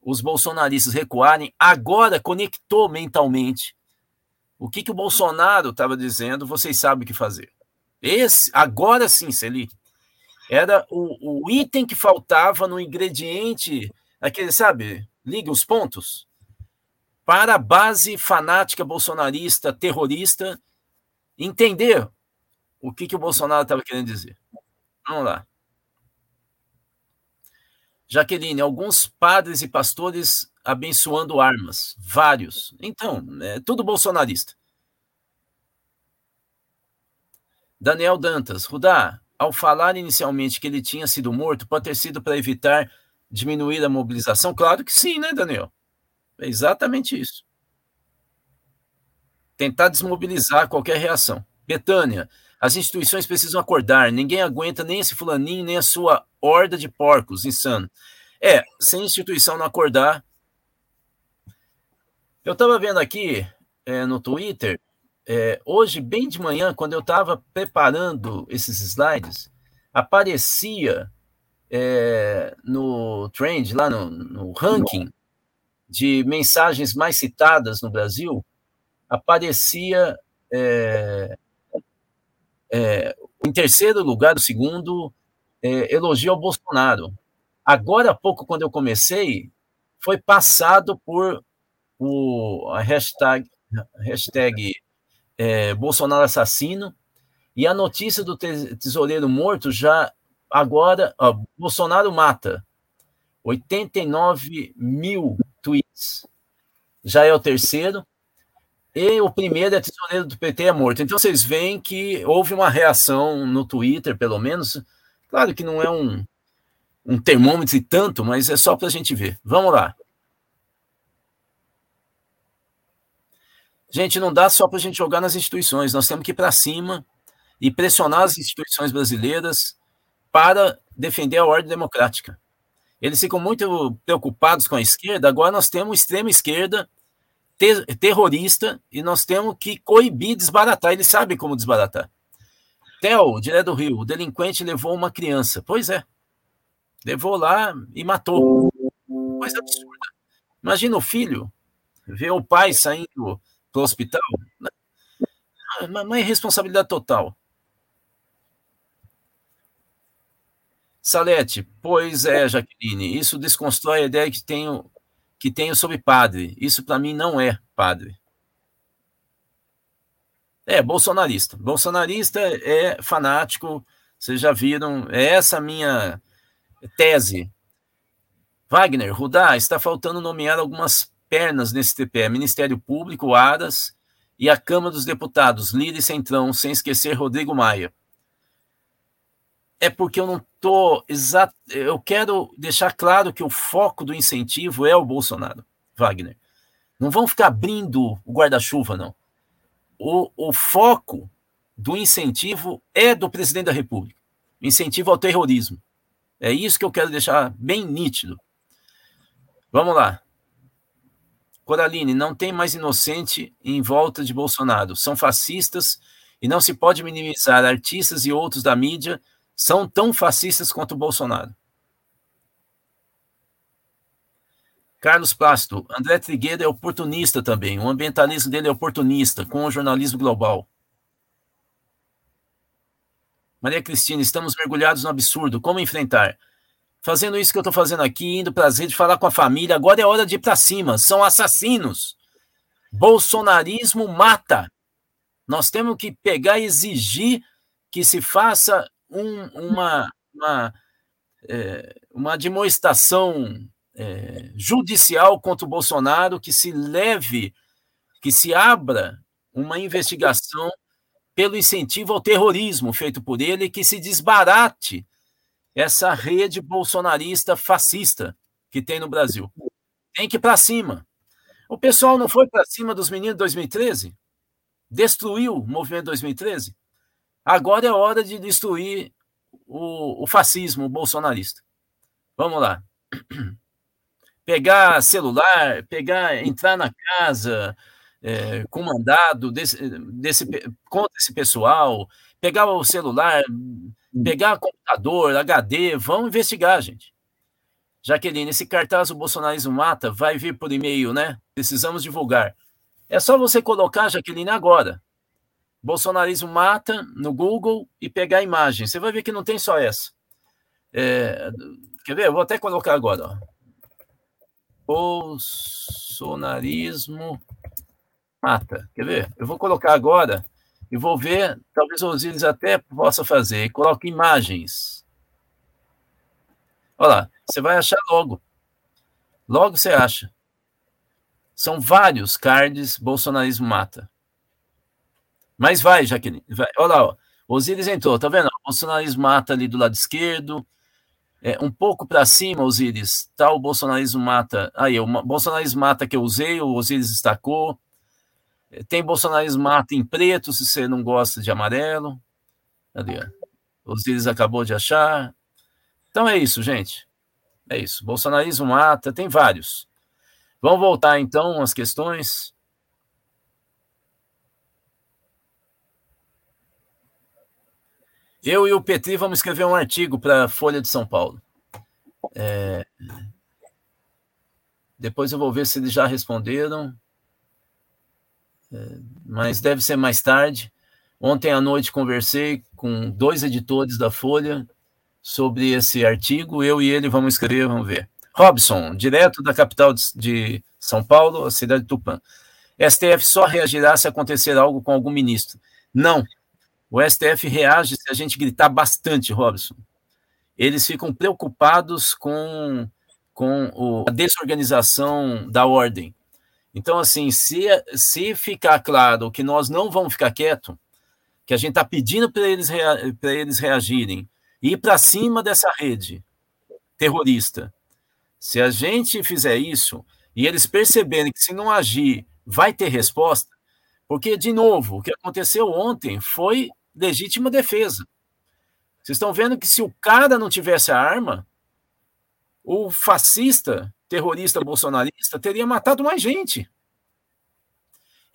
os bolsonaristas recuarem, agora conectou mentalmente. O que, que o Bolsonaro estava dizendo, vocês sabem o que fazer. Esse, agora sim, Celi, era o, o item que faltava no ingrediente, aquele, sabe, liga os pontos, para a base fanática bolsonarista, terrorista, entender o que, que o Bolsonaro estava querendo dizer. Vamos lá. Jaqueline, alguns padres e pastores abençoando armas, vários. Então, é tudo bolsonarista. Daniel Dantas, Rudá, ao falar inicialmente que ele tinha sido morto, pode ter sido para evitar diminuir a mobilização? Claro que sim, né, Daniel? É exatamente isso. Tentar desmobilizar qualquer reação. Betânia, as instituições precisam acordar. Ninguém aguenta nem esse fulaninho, nem a sua horda de porcos, insano. É, se a instituição não acordar. Eu estava vendo aqui é, no Twitter, é, hoje, bem de manhã, quando eu estava preparando esses slides, aparecia é, no trend, lá no, no ranking de mensagens mais citadas no Brasil, aparecia é, é, em terceiro lugar, o segundo, é, elogio ao Bolsonaro. Agora há pouco, quando eu comecei, foi passado por o, a hashtag, hashtag é, Bolsonaro assassino, e a notícia do tesoureiro morto já agora, ó, Bolsonaro mata. 89 mil tweets. Já é o terceiro. E o primeiro é tesoureiro do PT é morto. Então vocês veem que houve uma reação no Twitter, pelo menos. Claro que não é um, um termômetro e tanto, mas é só para a gente ver. Vamos lá. Gente, não dá só para a gente jogar nas instituições, nós temos que ir para cima e pressionar as instituições brasileiras para defender a ordem democrática. Eles ficam muito preocupados com a esquerda, agora nós temos extrema esquerda ter, terrorista e nós temos que coibir, desbaratar. Eles sabem como desbaratar. Theo, direto do Rio, o delinquente levou uma criança. Pois é. Levou lá e matou. Coisa absurda. Imagina o filho ver o pai saindo do hospital. Uma irresponsabilidade total. Salete, pois é, Jaqueline, isso desconstrói a ideia que tenho que tenho sobre padre. Isso para mim não é padre. É bolsonarista. Bolsonarista é fanático, Vocês já viram, é essa minha tese. Wagner, Rudá, está faltando nomear algumas pernas nesse TPE, Ministério Público, Aras e a Câmara dos Deputados, Lira e Centrão, sem esquecer Rodrigo Maia. É porque eu não estou exato. Eu quero deixar claro que o foco do incentivo é o Bolsonaro, Wagner. Não vão ficar abrindo o guarda-chuva, não. O, o foco do incentivo é do presidente da República incentivo ao terrorismo. É isso que eu quero deixar bem nítido. Vamos lá. Coraline, não tem mais inocente em volta de Bolsonaro. São fascistas e não se pode minimizar artistas e outros da mídia são tão fascistas quanto o Bolsonaro. Carlos Plácido, André Trigueiro é oportunista também. O ambientalismo dele é oportunista, com o jornalismo global. Maria Cristina, estamos mergulhados no absurdo. Como enfrentar? Fazendo isso que eu estou fazendo aqui, indo para as redes, falar com a família. Agora é hora de ir para cima. São assassinos. Bolsonarismo mata. Nós temos que pegar e exigir que se faça um, uma, uma, é, uma demonstração é, judicial contra o Bolsonaro, que se leve, que se abra uma investigação pelo incentivo ao terrorismo feito por ele, que se desbarate essa rede bolsonarista fascista que tem no Brasil. Tem que ir para cima. O pessoal não foi para cima dos meninos de 2013? Destruiu o movimento 2013? Agora é hora de destruir o, o fascismo bolsonarista. Vamos lá. Pegar celular, pegar, entrar na casa, é, com mandado desse, desse, contra esse pessoal, pegar o celular, pegar o computador, HD, vão investigar, gente. Jaqueline, esse cartaz o bolsonarismo mata vai vir por e-mail, né? Precisamos divulgar. É só você colocar, Jaqueline, agora. Bolsonarismo mata no Google e pegar a imagem. Você vai ver que não tem só essa. É, quer ver? Eu vou até colocar agora. Ó. Bolsonarismo mata. Quer ver? Eu vou colocar agora e vou ver, talvez o Osiris até possa fazer. Coloque imagens. Olha lá, você vai achar logo. Logo você acha. São vários cards bolsonarismo mata. Mas vai, Jaqueline. Vai. Olha lá, ó. Osiris entrou, tá vendo? Bolsonarismo mata ali do lado esquerdo. É, um pouco para cima, Osiris, tá o bolsonarismo mata. Aí, o bolsonarismo mata que eu usei, o Osiris destacou. Tem bolsonarismo mata em preto, se você não gosta de amarelo. Ali, ó. Osiris acabou de achar. Então é isso, gente. É isso. Bolsonarismo mata, tem vários. Vamos voltar então às questões. Eu e o Petri vamos escrever um artigo para a Folha de São Paulo. É... Depois eu vou ver se eles já responderam mas deve ser mais tarde. Ontem à noite conversei com dois editores da Folha sobre esse artigo. Eu e ele vamos escrever, vamos ver. Robson, direto da capital de São Paulo, a cidade de Tupã. STF só reagirá se acontecer algo com algum ministro. Não. O STF reage se a gente gritar bastante, Robson. Eles ficam preocupados com, com o, a desorganização da ordem. Então, assim, se, se ficar claro que nós não vamos ficar quietos, que a gente está pedindo para eles, para eles reagirem, ir para cima dessa rede terrorista, se a gente fizer isso e eles perceberem que se não agir vai ter resposta, porque, de novo, o que aconteceu ontem foi legítima defesa. Vocês estão vendo que se o cara não tivesse a arma, o fascista terrorista bolsonarista teria matado mais gente.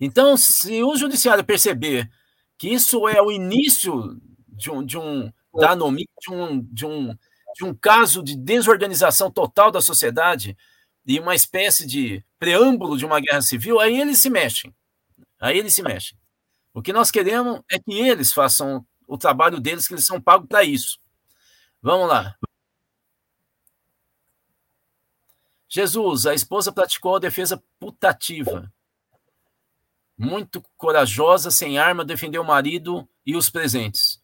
Então, se o judiciário perceber que isso é o início de um, de um da anomia, de um, de, um, de um caso de desorganização total da sociedade e uma espécie de preâmbulo de uma guerra civil, aí eles se mexem. Aí eles se mexem. O que nós queremos é que eles façam o trabalho deles, que eles são pagos para isso. Vamos lá. Jesus, a esposa praticou a defesa putativa. Muito corajosa, sem arma, defendeu o marido e os presentes.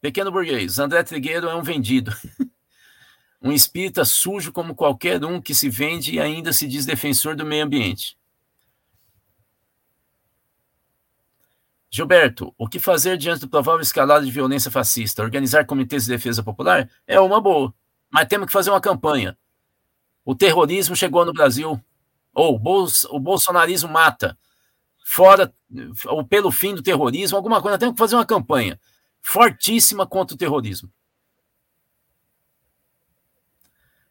Pequeno burguês, André Trigueiro é um vendido. um espírita sujo como qualquer um que se vende e ainda se diz defensor do meio ambiente. Gilberto, o que fazer diante do provável escalada de violência fascista? Organizar comitês de defesa popular? É uma boa, mas temos que fazer uma campanha. O terrorismo chegou no Brasil, ou o bolsonarismo mata. Fora, ou pelo fim do terrorismo, alguma coisa, temos que fazer uma campanha fortíssima contra o terrorismo.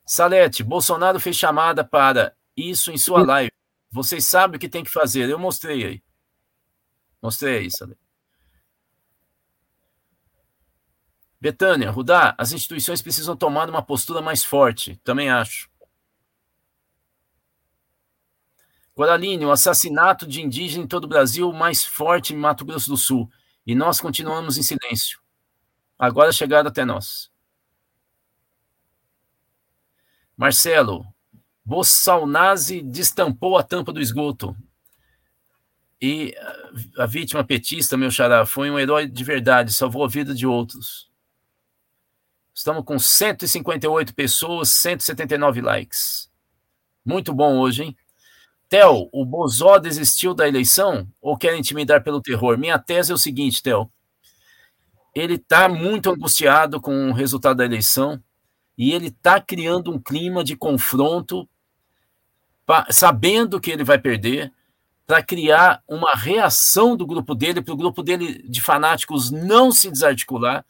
Salete, Bolsonaro fez chamada para isso em sua live. Vocês sabem o que tem que fazer. Eu mostrei aí. Mostrei aí, Salete. Betânia, Rudá, as instituições precisam tomar uma postura mais forte. Também acho. Coraline, o assassinato de indígena em todo o Brasil mais forte em Mato Grosso do Sul. E nós continuamos em silêncio. Agora chegaram até nós. Marcelo, Bossalnazi destampou a tampa do esgoto. E a vítima petista, meu xará, foi um herói de verdade, salvou a vida de outros. Estamos com 158 pessoas, 179 likes. Muito bom hoje, hein? Theo, o Bozó desistiu da eleição ou quer intimidar pelo terror? Minha tese é o seguinte, Theo. Ele está muito angustiado com o resultado da eleição e ele está criando um clima de confronto, sabendo que ele vai perder, para criar uma reação do grupo dele, para o grupo dele de fanáticos não se desarticular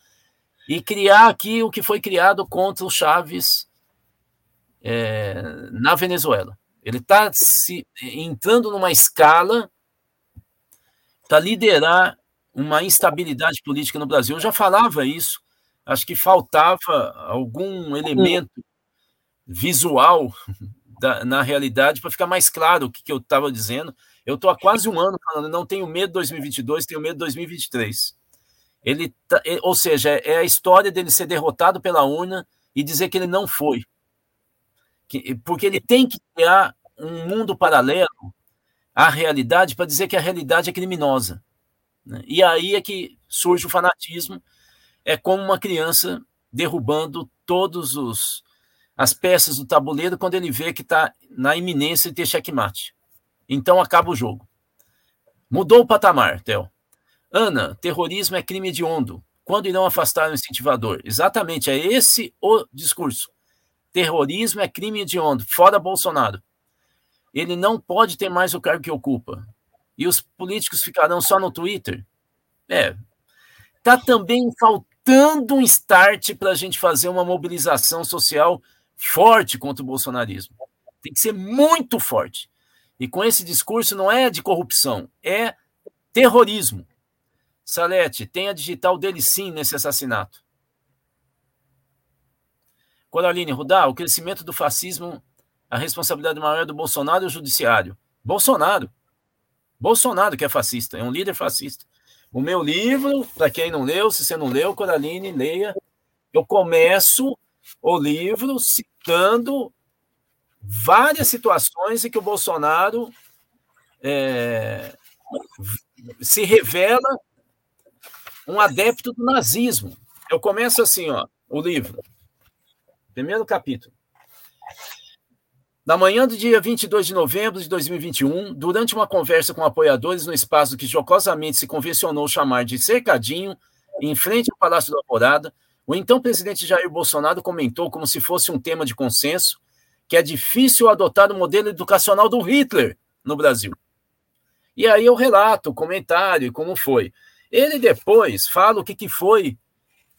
e criar aqui o que foi criado contra o Chaves é, na Venezuela. Ele está entrando numa escala para liderar uma instabilidade política no Brasil. Eu já falava isso. Acho que faltava algum elemento visual da, na realidade para ficar mais claro o que, que eu estava dizendo. Eu estou há quase um ano falando, não tenho medo de 2022, tenho medo de 2023. Ele, tá, ou seja, é a história dele ser derrotado pela urna e dizer que ele não foi que, porque ele tem que criar um mundo paralelo à realidade para dizer que a realidade é criminosa. Né? E aí é que surge o fanatismo, é como uma criança derrubando todos os as peças do tabuleiro quando ele vê que está na iminência de ter checkmate. Então acaba o jogo. Mudou o patamar, Theo. Ana, terrorismo é crime hediondo. Quando irão afastar o incentivador? Exatamente, é esse o discurso. Terrorismo é crime hediondo, fora Bolsonaro. Ele não pode ter mais o cargo que ocupa. E os políticos ficarão só no Twitter? É. Tá também faltando um start para a gente fazer uma mobilização social forte contra o bolsonarismo. Tem que ser muito forte. E com esse discurso não é de corrupção, é terrorismo. Salete, tem a digital dele sim nesse assassinato. Coraline Rudá, o crescimento do fascismo, a responsabilidade maior é do Bolsonaro e o judiciário. Bolsonaro. Bolsonaro que é fascista, é um líder fascista. O meu livro, para quem não leu, se você não leu, Coraline, leia. Eu começo o livro citando várias situações em que o Bolsonaro é, se revela um adepto do nazismo. Eu começo assim, ó, o livro. Primeiro capítulo. Na manhã do dia 22 de novembro de 2021, durante uma conversa com apoiadores no espaço que jocosamente se convencionou chamar de Cercadinho, em frente ao Palácio da Alvorada, o então presidente Jair Bolsonaro comentou, como se fosse um tema de consenso, que é difícil adotar o modelo educacional do Hitler no Brasil. E aí eu relato o comentário como foi. Ele depois fala o que, que foi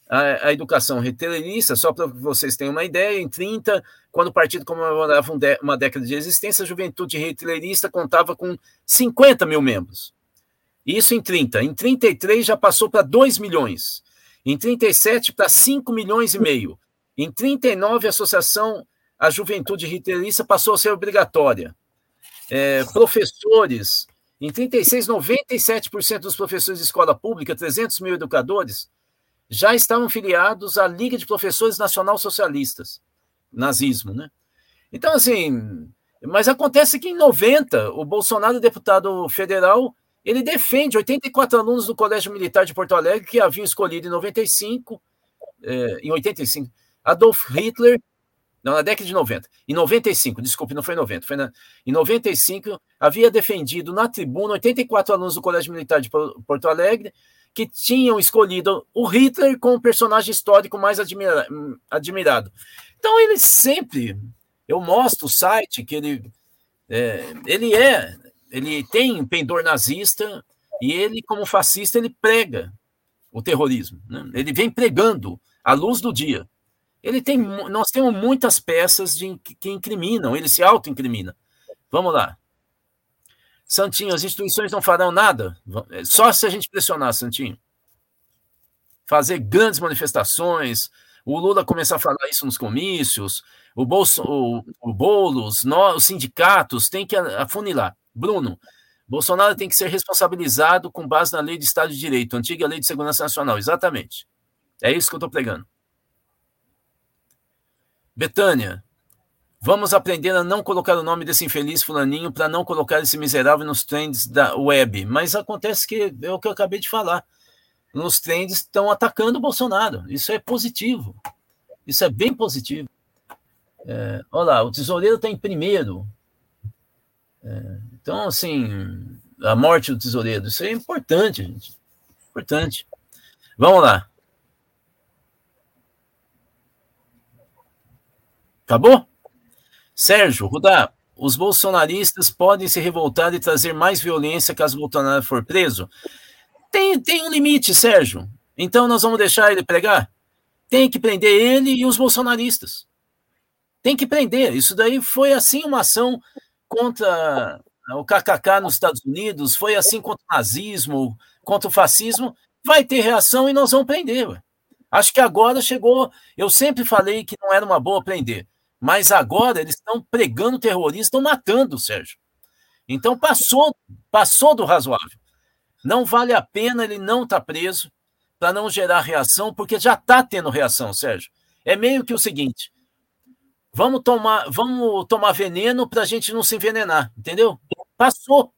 a, a educação hitlerista, só para vocês terem uma ideia, em 30, quando o partido comemorava um de, uma década de existência, a juventude hitlerista contava com 50 mil membros. Isso em 30. Em 33 já passou para 2 milhões. Em 37 para 5 milhões e meio. Em 39 a associação a juventude hitlerista passou a ser obrigatória. É, professores, em 36, 97% dos professores de escola pública, 300 mil educadores, já estavam filiados à Liga de Professores Nacional Socialistas, nazismo, né? Então, assim, mas acontece que em 90, o Bolsonaro, deputado federal, Ele defende 84 alunos do Colégio Militar de Porto Alegre que haviam escolhido em 95, é, em 85, Adolf Hitler, não, na década de 90, em 95, desculpe, não foi em 90, foi na, em 95, havia defendido na tribuna 84 alunos do Colégio Militar de Porto Alegre que tinham escolhido o Hitler como personagem histórico mais admira, admirado. Então ele sempre, eu mostro o site que ele é, ele é, ele tem pendor nazista e ele como fascista ele prega o terrorismo, né? ele vem pregando à luz do dia. Ele tem, nós temos muitas peças de, que incriminam, ele se auto-incrimina. Vamos lá. Santinho, as instituições não farão nada? Só se a gente pressionar, Santinho. Fazer grandes manifestações, o Lula começar a falar isso nos comícios, o, Bolso, o, o Boulos, nós, os sindicatos têm que afunilar. Bruno, Bolsonaro tem que ser responsabilizado com base na lei de Estado de Direito, antiga lei de segurança nacional. Exatamente. É isso que eu estou pregando. Betânia, vamos aprender a não colocar o nome desse infeliz fulaninho para não colocar esse miserável nos trends da web. Mas acontece que é o que eu acabei de falar nos trends estão atacando o Bolsonaro. Isso é positivo. Isso é bem positivo. É, olha lá, o tesoureiro está em primeiro. É, então, assim, a morte do tesoureiro, isso é importante, gente. Importante. Vamos lá. Acabou? Sérgio, Rudá, os bolsonaristas podem se revoltar e trazer mais violência caso Bolsonaro for preso? Tem, tem um limite, Sérgio. Então nós vamos deixar ele pregar? Tem que prender ele e os bolsonaristas. Tem que prender. Isso daí foi assim uma ação contra o KKK nos Estados Unidos, foi assim contra o nazismo, contra o fascismo. Vai ter reação e nós vamos prender. Acho que agora chegou. Eu sempre falei que não era uma boa prender, mas agora eles estão pregando terroristas, estão matando, Sérgio. Então passou, passou do razoável. Não vale a pena ele não estar tá preso para não gerar reação, porque já está tendo reação, Sérgio. É meio que o seguinte: vamos tomar, vamos tomar veneno para a gente não se envenenar, entendeu? Passou,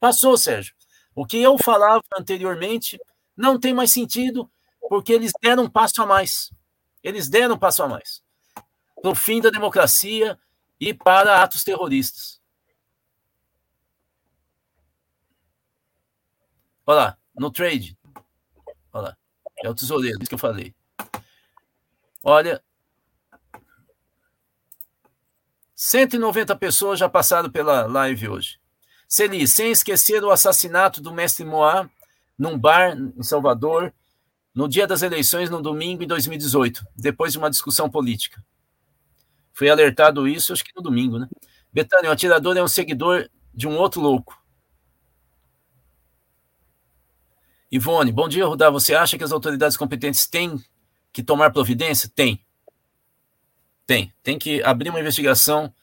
passou, Sérgio. O que eu falava anteriormente não tem mais sentido, porque eles deram um passo a mais. Eles deram um passo a mais para o fim da democracia e para atos terroristas. Olha lá, no trade. Olha lá. É o tesoureiro, isso que eu falei. Olha. 190 pessoas já passaram pela live hoje. Celi, sem esquecer o assassinato do mestre Moá num bar em Salvador, no dia das eleições, no domingo em 2018, depois de uma discussão política. Foi alertado isso, acho que no domingo, né? Betânia, o atirador é um seguidor de um outro louco. Ivone, bom dia, Rudá. Você acha que as autoridades competentes têm que tomar providência? Tem. Tem. Tem que abrir uma investigação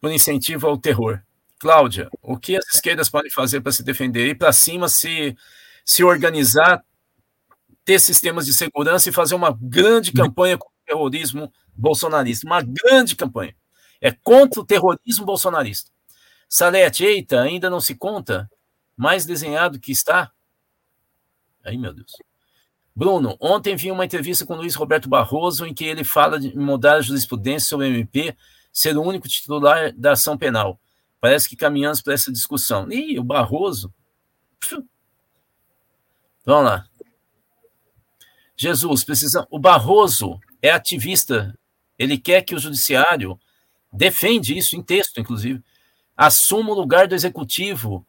por incentivo ao terror. Cláudia, o que as esquerdas podem fazer para se defender? Ir para cima, se, se organizar, ter sistemas de segurança e fazer uma grande campanha contra o terrorismo bolsonarista. Uma grande campanha. É contra o terrorismo bolsonarista. Salete, eita, ainda não se conta? Mais desenhado que está? Aí, meu Deus. Bruno, ontem vi uma entrevista com Luiz Roberto Barroso em que ele fala de mudar a jurisprudência sobre o MP ser o único titular da ação penal. Parece que caminhamos para essa discussão. Ih, o Barroso. Vamos lá. Jesus, precisa. O Barroso é ativista. Ele quer que o judiciário defende isso em texto, inclusive, assuma o lugar do executivo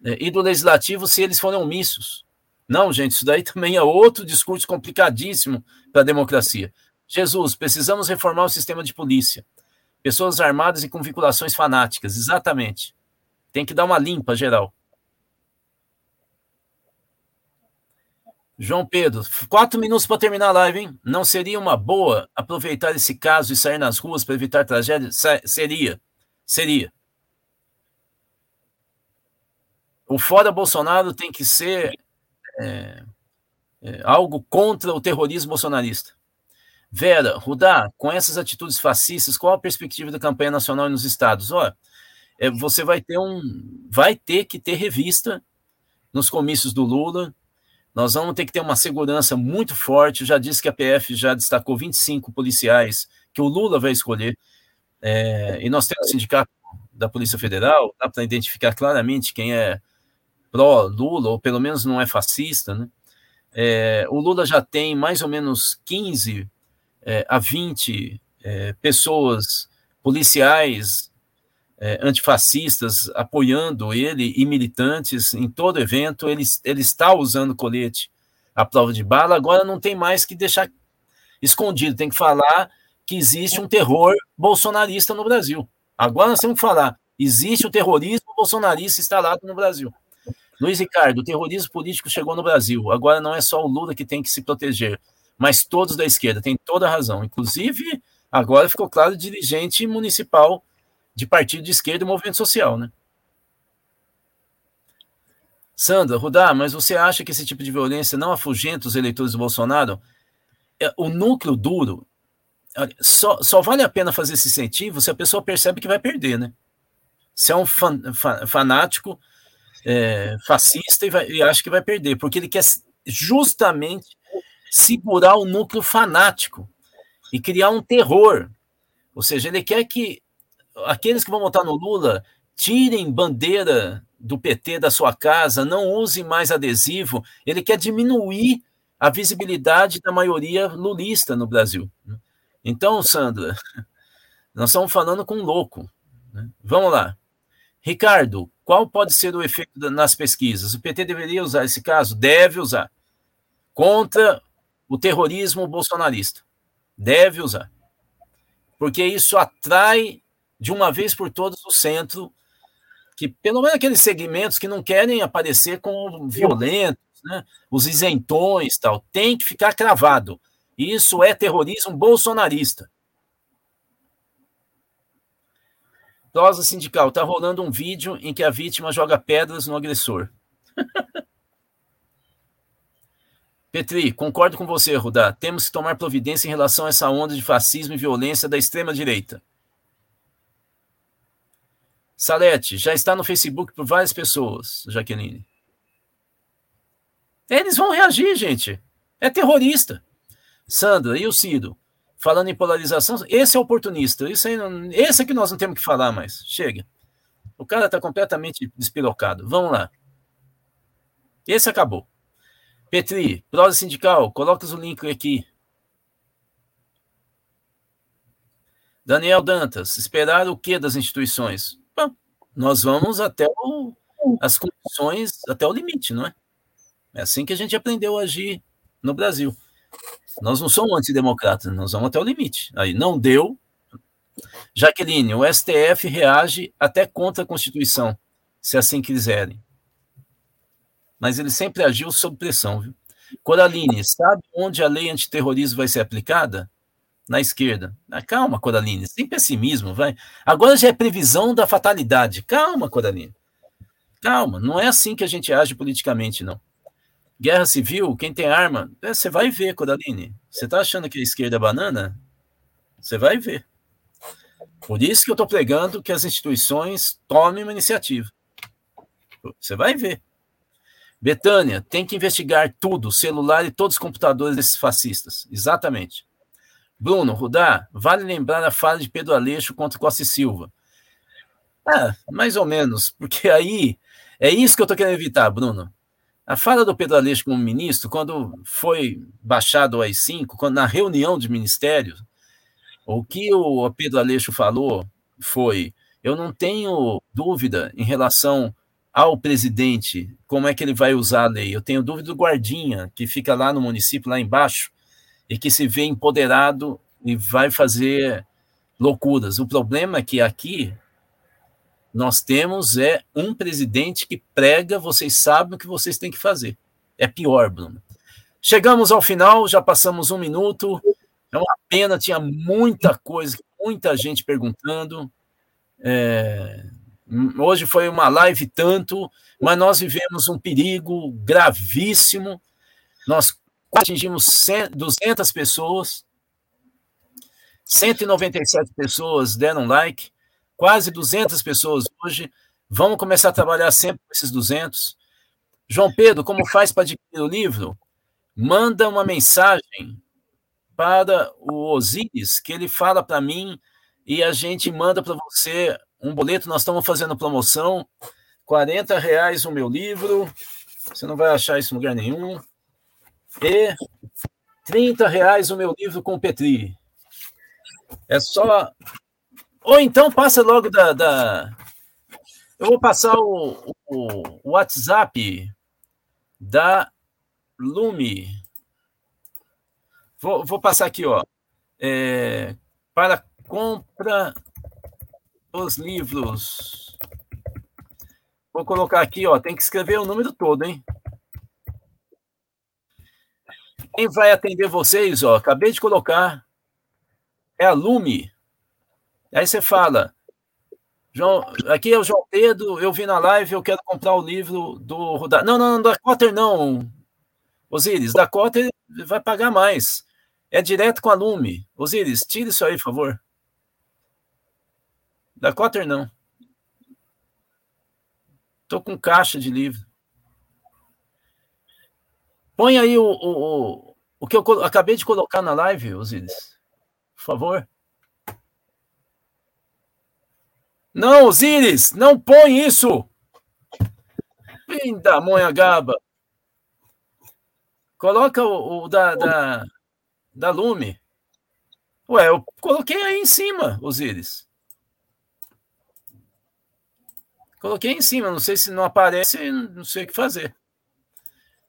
né, e do legislativo se eles forem omissos. Não, gente, isso daí também é outro discurso complicadíssimo para a democracia. Jesus, precisamos reformar o sistema de polícia. Pessoas armadas e com vinculações fanáticas, exatamente. Tem que dar uma limpa geral. João Pedro, quatro minutos para terminar a live, hein? Não seria uma boa aproveitar esse caso e sair nas ruas para evitar tragédia? Seria. Seria. O fora Bolsonaro tem que ser é, é, algo contra o terrorismo bolsonarista. Vera, Rudá, com essas atitudes fascistas, qual a perspectiva da campanha nacional nos estados? Olha, é, você vai ter um, vai ter que ter revista nos comícios do Lula. Nós vamos ter que ter uma segurança muito forte. Eu já disse que a PF já destacou 25 policiais que o Lula vai escolher. É, e nós temos o sindicato da Polícia Federal, dá para identificar claramente quem é pró-Lula, ou pelo menos não é fascista. Né? É, o Lula já tem mais ou menos 15 é, a 20 é, pessoas policiais é, antifascistas apoiando ele e militantes em todo evento. Ele, ele está usando colete à prova de bala. Agora não tem mais que deixar escondido, tem que falar que existe um terror bolsonarista no Brasil. Agora nós temos que falar: existe o terrorismo bolsonarista instalado no Brasil. Luiz Ricardo, o terrorismo político chegou no Brasil. Agora não é só o Lula que tem que se proteger, mas todos da esquerda têm toda a razão. Inclusive, agora ficou claro, dirigente municipal de partido de esquerda e movimento social, né? Sandra, Rudá, mas você acha que esse tipo de violência não afugenta os eleitores do Bolsonaro? É, o núcleo duro, só, só vale a pena fazer esse incentivo se a pessoa percebe que vai perder, né? Se é um fan, fanático é, fascista e, vai, e acha que vai perder, porque ele quer justamente segurar o núcleo fanático e criar um terror. Ou seja, ele quer que aqueles que vão votar no Lula tirem bandeira do PT da sua casa, não usem mais adesivo. Ele quer diminuir a visibilidade da maioria lulista no Brasil. Então, Sandra, nós estamos falando com um louco. Né? Vamos lá. Ricardo, qual pode ser o efeito nas pesquisas? O PT deveria usar esse caso? Deve usar. Contra o terrorismo bolsonarista. Deve usar. Porque isso atrai de uma vez por todas o centro, que pelo menos aqueles segmentos que não querem aparecer como violentos, né? os isentões tal, tem que ficar cravado. Isso é terrorismo bolsonarista. Prosa sindical, está rolando um vídeo em que a vítima joga pedras no agressor. Petri, concordo com você, Rudá. Temos que tomar providência em relação a essa onda de fascismo e violência da extrema-direita. Salete, já está no Facebook por várias pessoas, Jaqueline. Eles vão reagir, gente. É terrorista. Sandra, e o Ciro? falando em polarização, esse é oportunista. Isso aí esse é que nós não temos que falar mais. Chega. O cara está completamente despirocado. Vamos lá. Esse acabou. Petri, prosa sindical, coloca o link aqui. Daniel Dantas, esperar o que das instituições? Nós vamos até o, as condições, até o limite, não é? É assim que a gente aprendeu a agir no Brasil. Nós não somos antidemocratas, nós vamos até o limite. Aí não deu. Jaqueline, o STF reage até contra a Constituição, se assim quiserem. Mas ele sempre agiu sob pressão, viu? Coraline, sabe onde a lei antiterrorismo vai ser aplicada? Na esquerda. Ah, calma, Coraline, sem pessimismo, vai. Agora já é previsão da fatalidade. Calma, Coraline. Calma, não é assim que a gente age politicamente, não. Guerra civil, quem tem arma, é, você vai ver, Codaline. Você tá achando que a esquerda é banana? Você vai ver. Por isso que eu estou pregando que as instituições tomem uma iniciativa. Você vai ver. Betânia, tem que investigar tudo, celular e todos os computadores desses fascistas. Exatamente. Bruno, Rudá, vale lembrar a fala de Pedro Aleixo contra Costa e Silva. Ah, mais ou menos, porque aí é isso que eu estou querendo evitar, Bruno. A fala do Pedro Aleixo como ministro, quando foi baixado o AI-5, quando, na reunião de ministérios, o que o Pedro Aleixo falou foi: eu não tenho dúvida em relação ao presidente, como é que ele vai usar a lei. Eu tenho dúvida do guardinha, que fica lá no município, lá embaixo, e que se vê empoderado e vai fazer loucuras. O problema é que aqui nós temos é um presidente que prega, vocês sabem o que vocês têm que fazer. É pior, Bruno. Chegamos ao final, já passamos um minuto. É uma pena, tinha muita coisa, muita gente perguntando. É, hoje foi uma live tanto, mas nós vivemos um perigo gravíssimo. Nós atingimos 200 pessoas, 197 pessoas deram like quase 200 pessoas hoje. Vamos começar a trabalhar sempre com esses 200. João Pedro, como faz para adquirir o livro? Manda uma mensagem para o Osiris, que ele fala para mim e a gente manda para você um boleto. Nós estamos fazendo promoção, 40 reais o meu livro, você não vai achar isso em lugar nenhum. E 30 reais o meu livro com Petri. É só. Ou então passa logo da. da... Eu vou passar o, o, o WhatsApp da Lume. Vou, vou passar aqui, ó. É, para compra os livros. Vou colocar aqui, ó. Tem que escrever o número todo, hein? Quem vai atender vocês, ó? Acabei de colocar. É a Lume. Aí você fala, João, aqui é o João Pedro, eu vi na live, eu quero comprar o livro do Rudá. Não, não, não, da Cotter não, Osiris, da Cotter vai pagar mais. É direto com a Lume. Osiris, tira isso aí, por favor. Da Cotter não. Tô com caixa de livro. Põe aí o, o, o, que eu acabei de colocar na live, Osiris. Por favor. Não, Osiris, não põe isso. Vem da Monhagaba. Coloca o, o da, da, da Lume. Ué, eu coloquei aí em cima, Osiris. Coloquei em cima, não sei se não aparece, não sei o que fazer.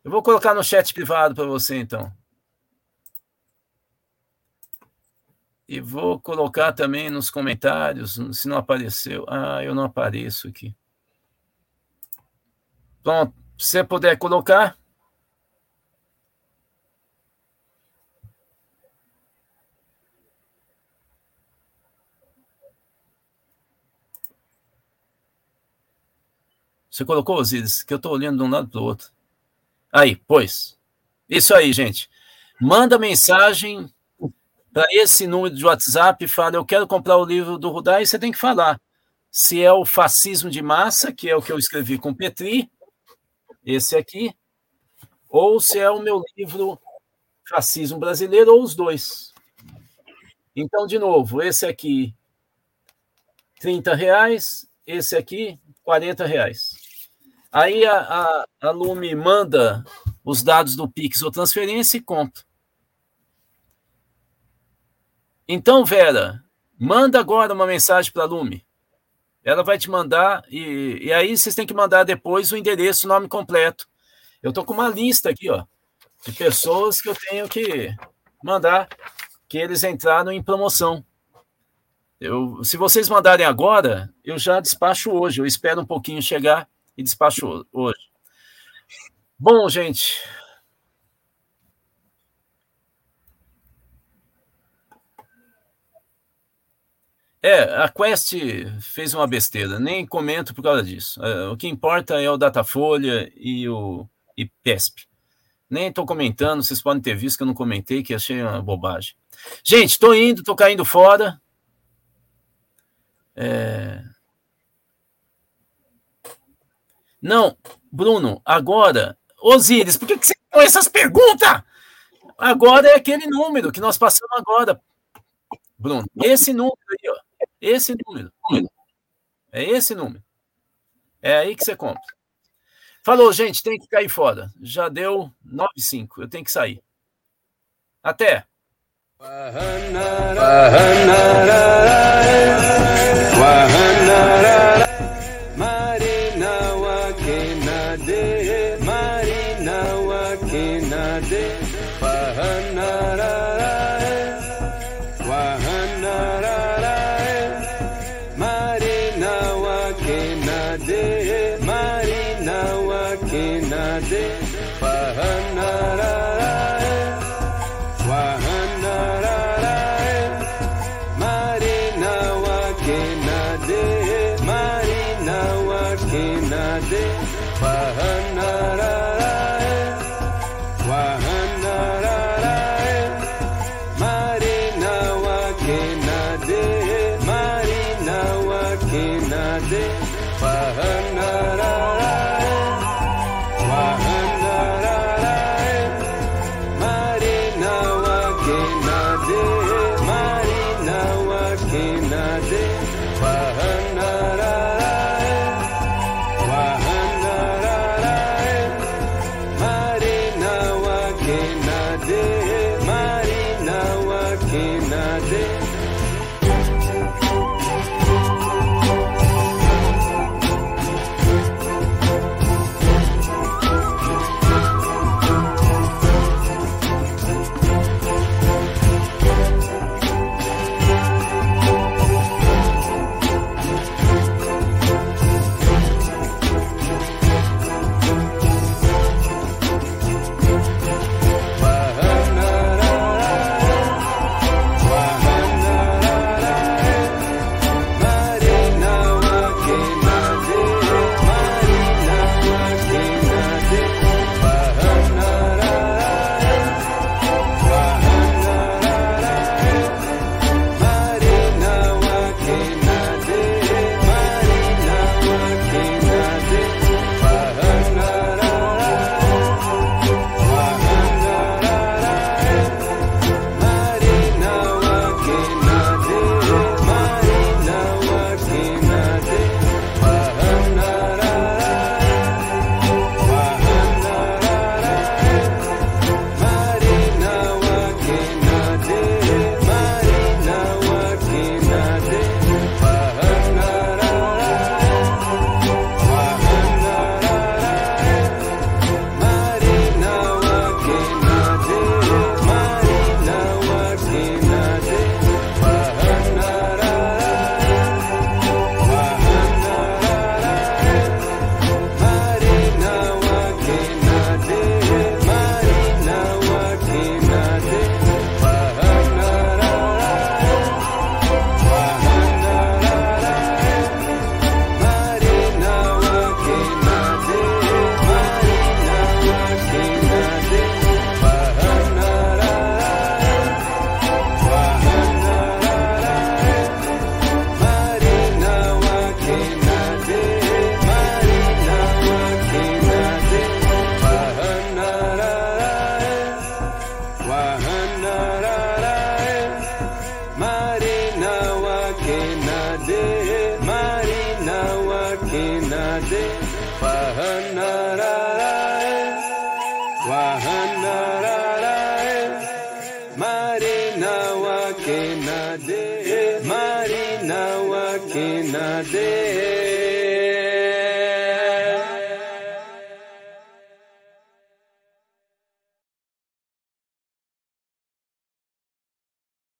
Eu vou colocar no chat privado para você, então. E vou colocar também nos comentários, se não apareceu. Ah, eu não apareço aqui. Pronto, se você puder colocar. Você colocou, Osiris? Que eu estou olhando de um lado para o outro. Aí, pois. Isso aí, gente. Manda mensagem para esse número de WhatsApp e fala: Eu quero comprar o livro do Rudá, e você tem que falar se é o Fascismo de Massa, que é o que eu escrevi com Petri, esse aqui, ou se é o meu livro Fascismo Brasileiro, ou os dois. Então, de novo, esse aqui, 30 reais, esse aqui, 40 reais. Aí a, a, a Lume manda os dados do Pix ou transferência e conta. Então, Vera, manda agora uma mensagem para a Lume. Ela vai te mandar, e, e aí vocês têm que mandar depois o endereço, o nome completo. Eu estou com uma lista aqui, ó, de pessoas que eu tenho que mandar, que eles entraram em promoção. Eu, se vocês mandarem agora, eu já despacho hoje. Eu espero um pouquinho chegar e despacho hoje. Bom, gente, É, a Quest fez uma besteira, nem comento por causa disso. É, o que importa é o Datafolha e o IPESP. Nem estou comentando, vocês podem ter visto que eu não comentei, que achei uma bobagem. Gente, estou indo, estou caindo fora. É... Não, Bruno, agora. Osíris, por que, que você põe essas perguntas? Agora é aquele número que nós passamos agora. Bruno, esse número aí, ó. Esse número. É esse número. É aí que você compra. Falou, gente, tem que cair fora. Já deu 9,5. Eu tenho que sair. Até. Wahanara, wahanara, wahanara.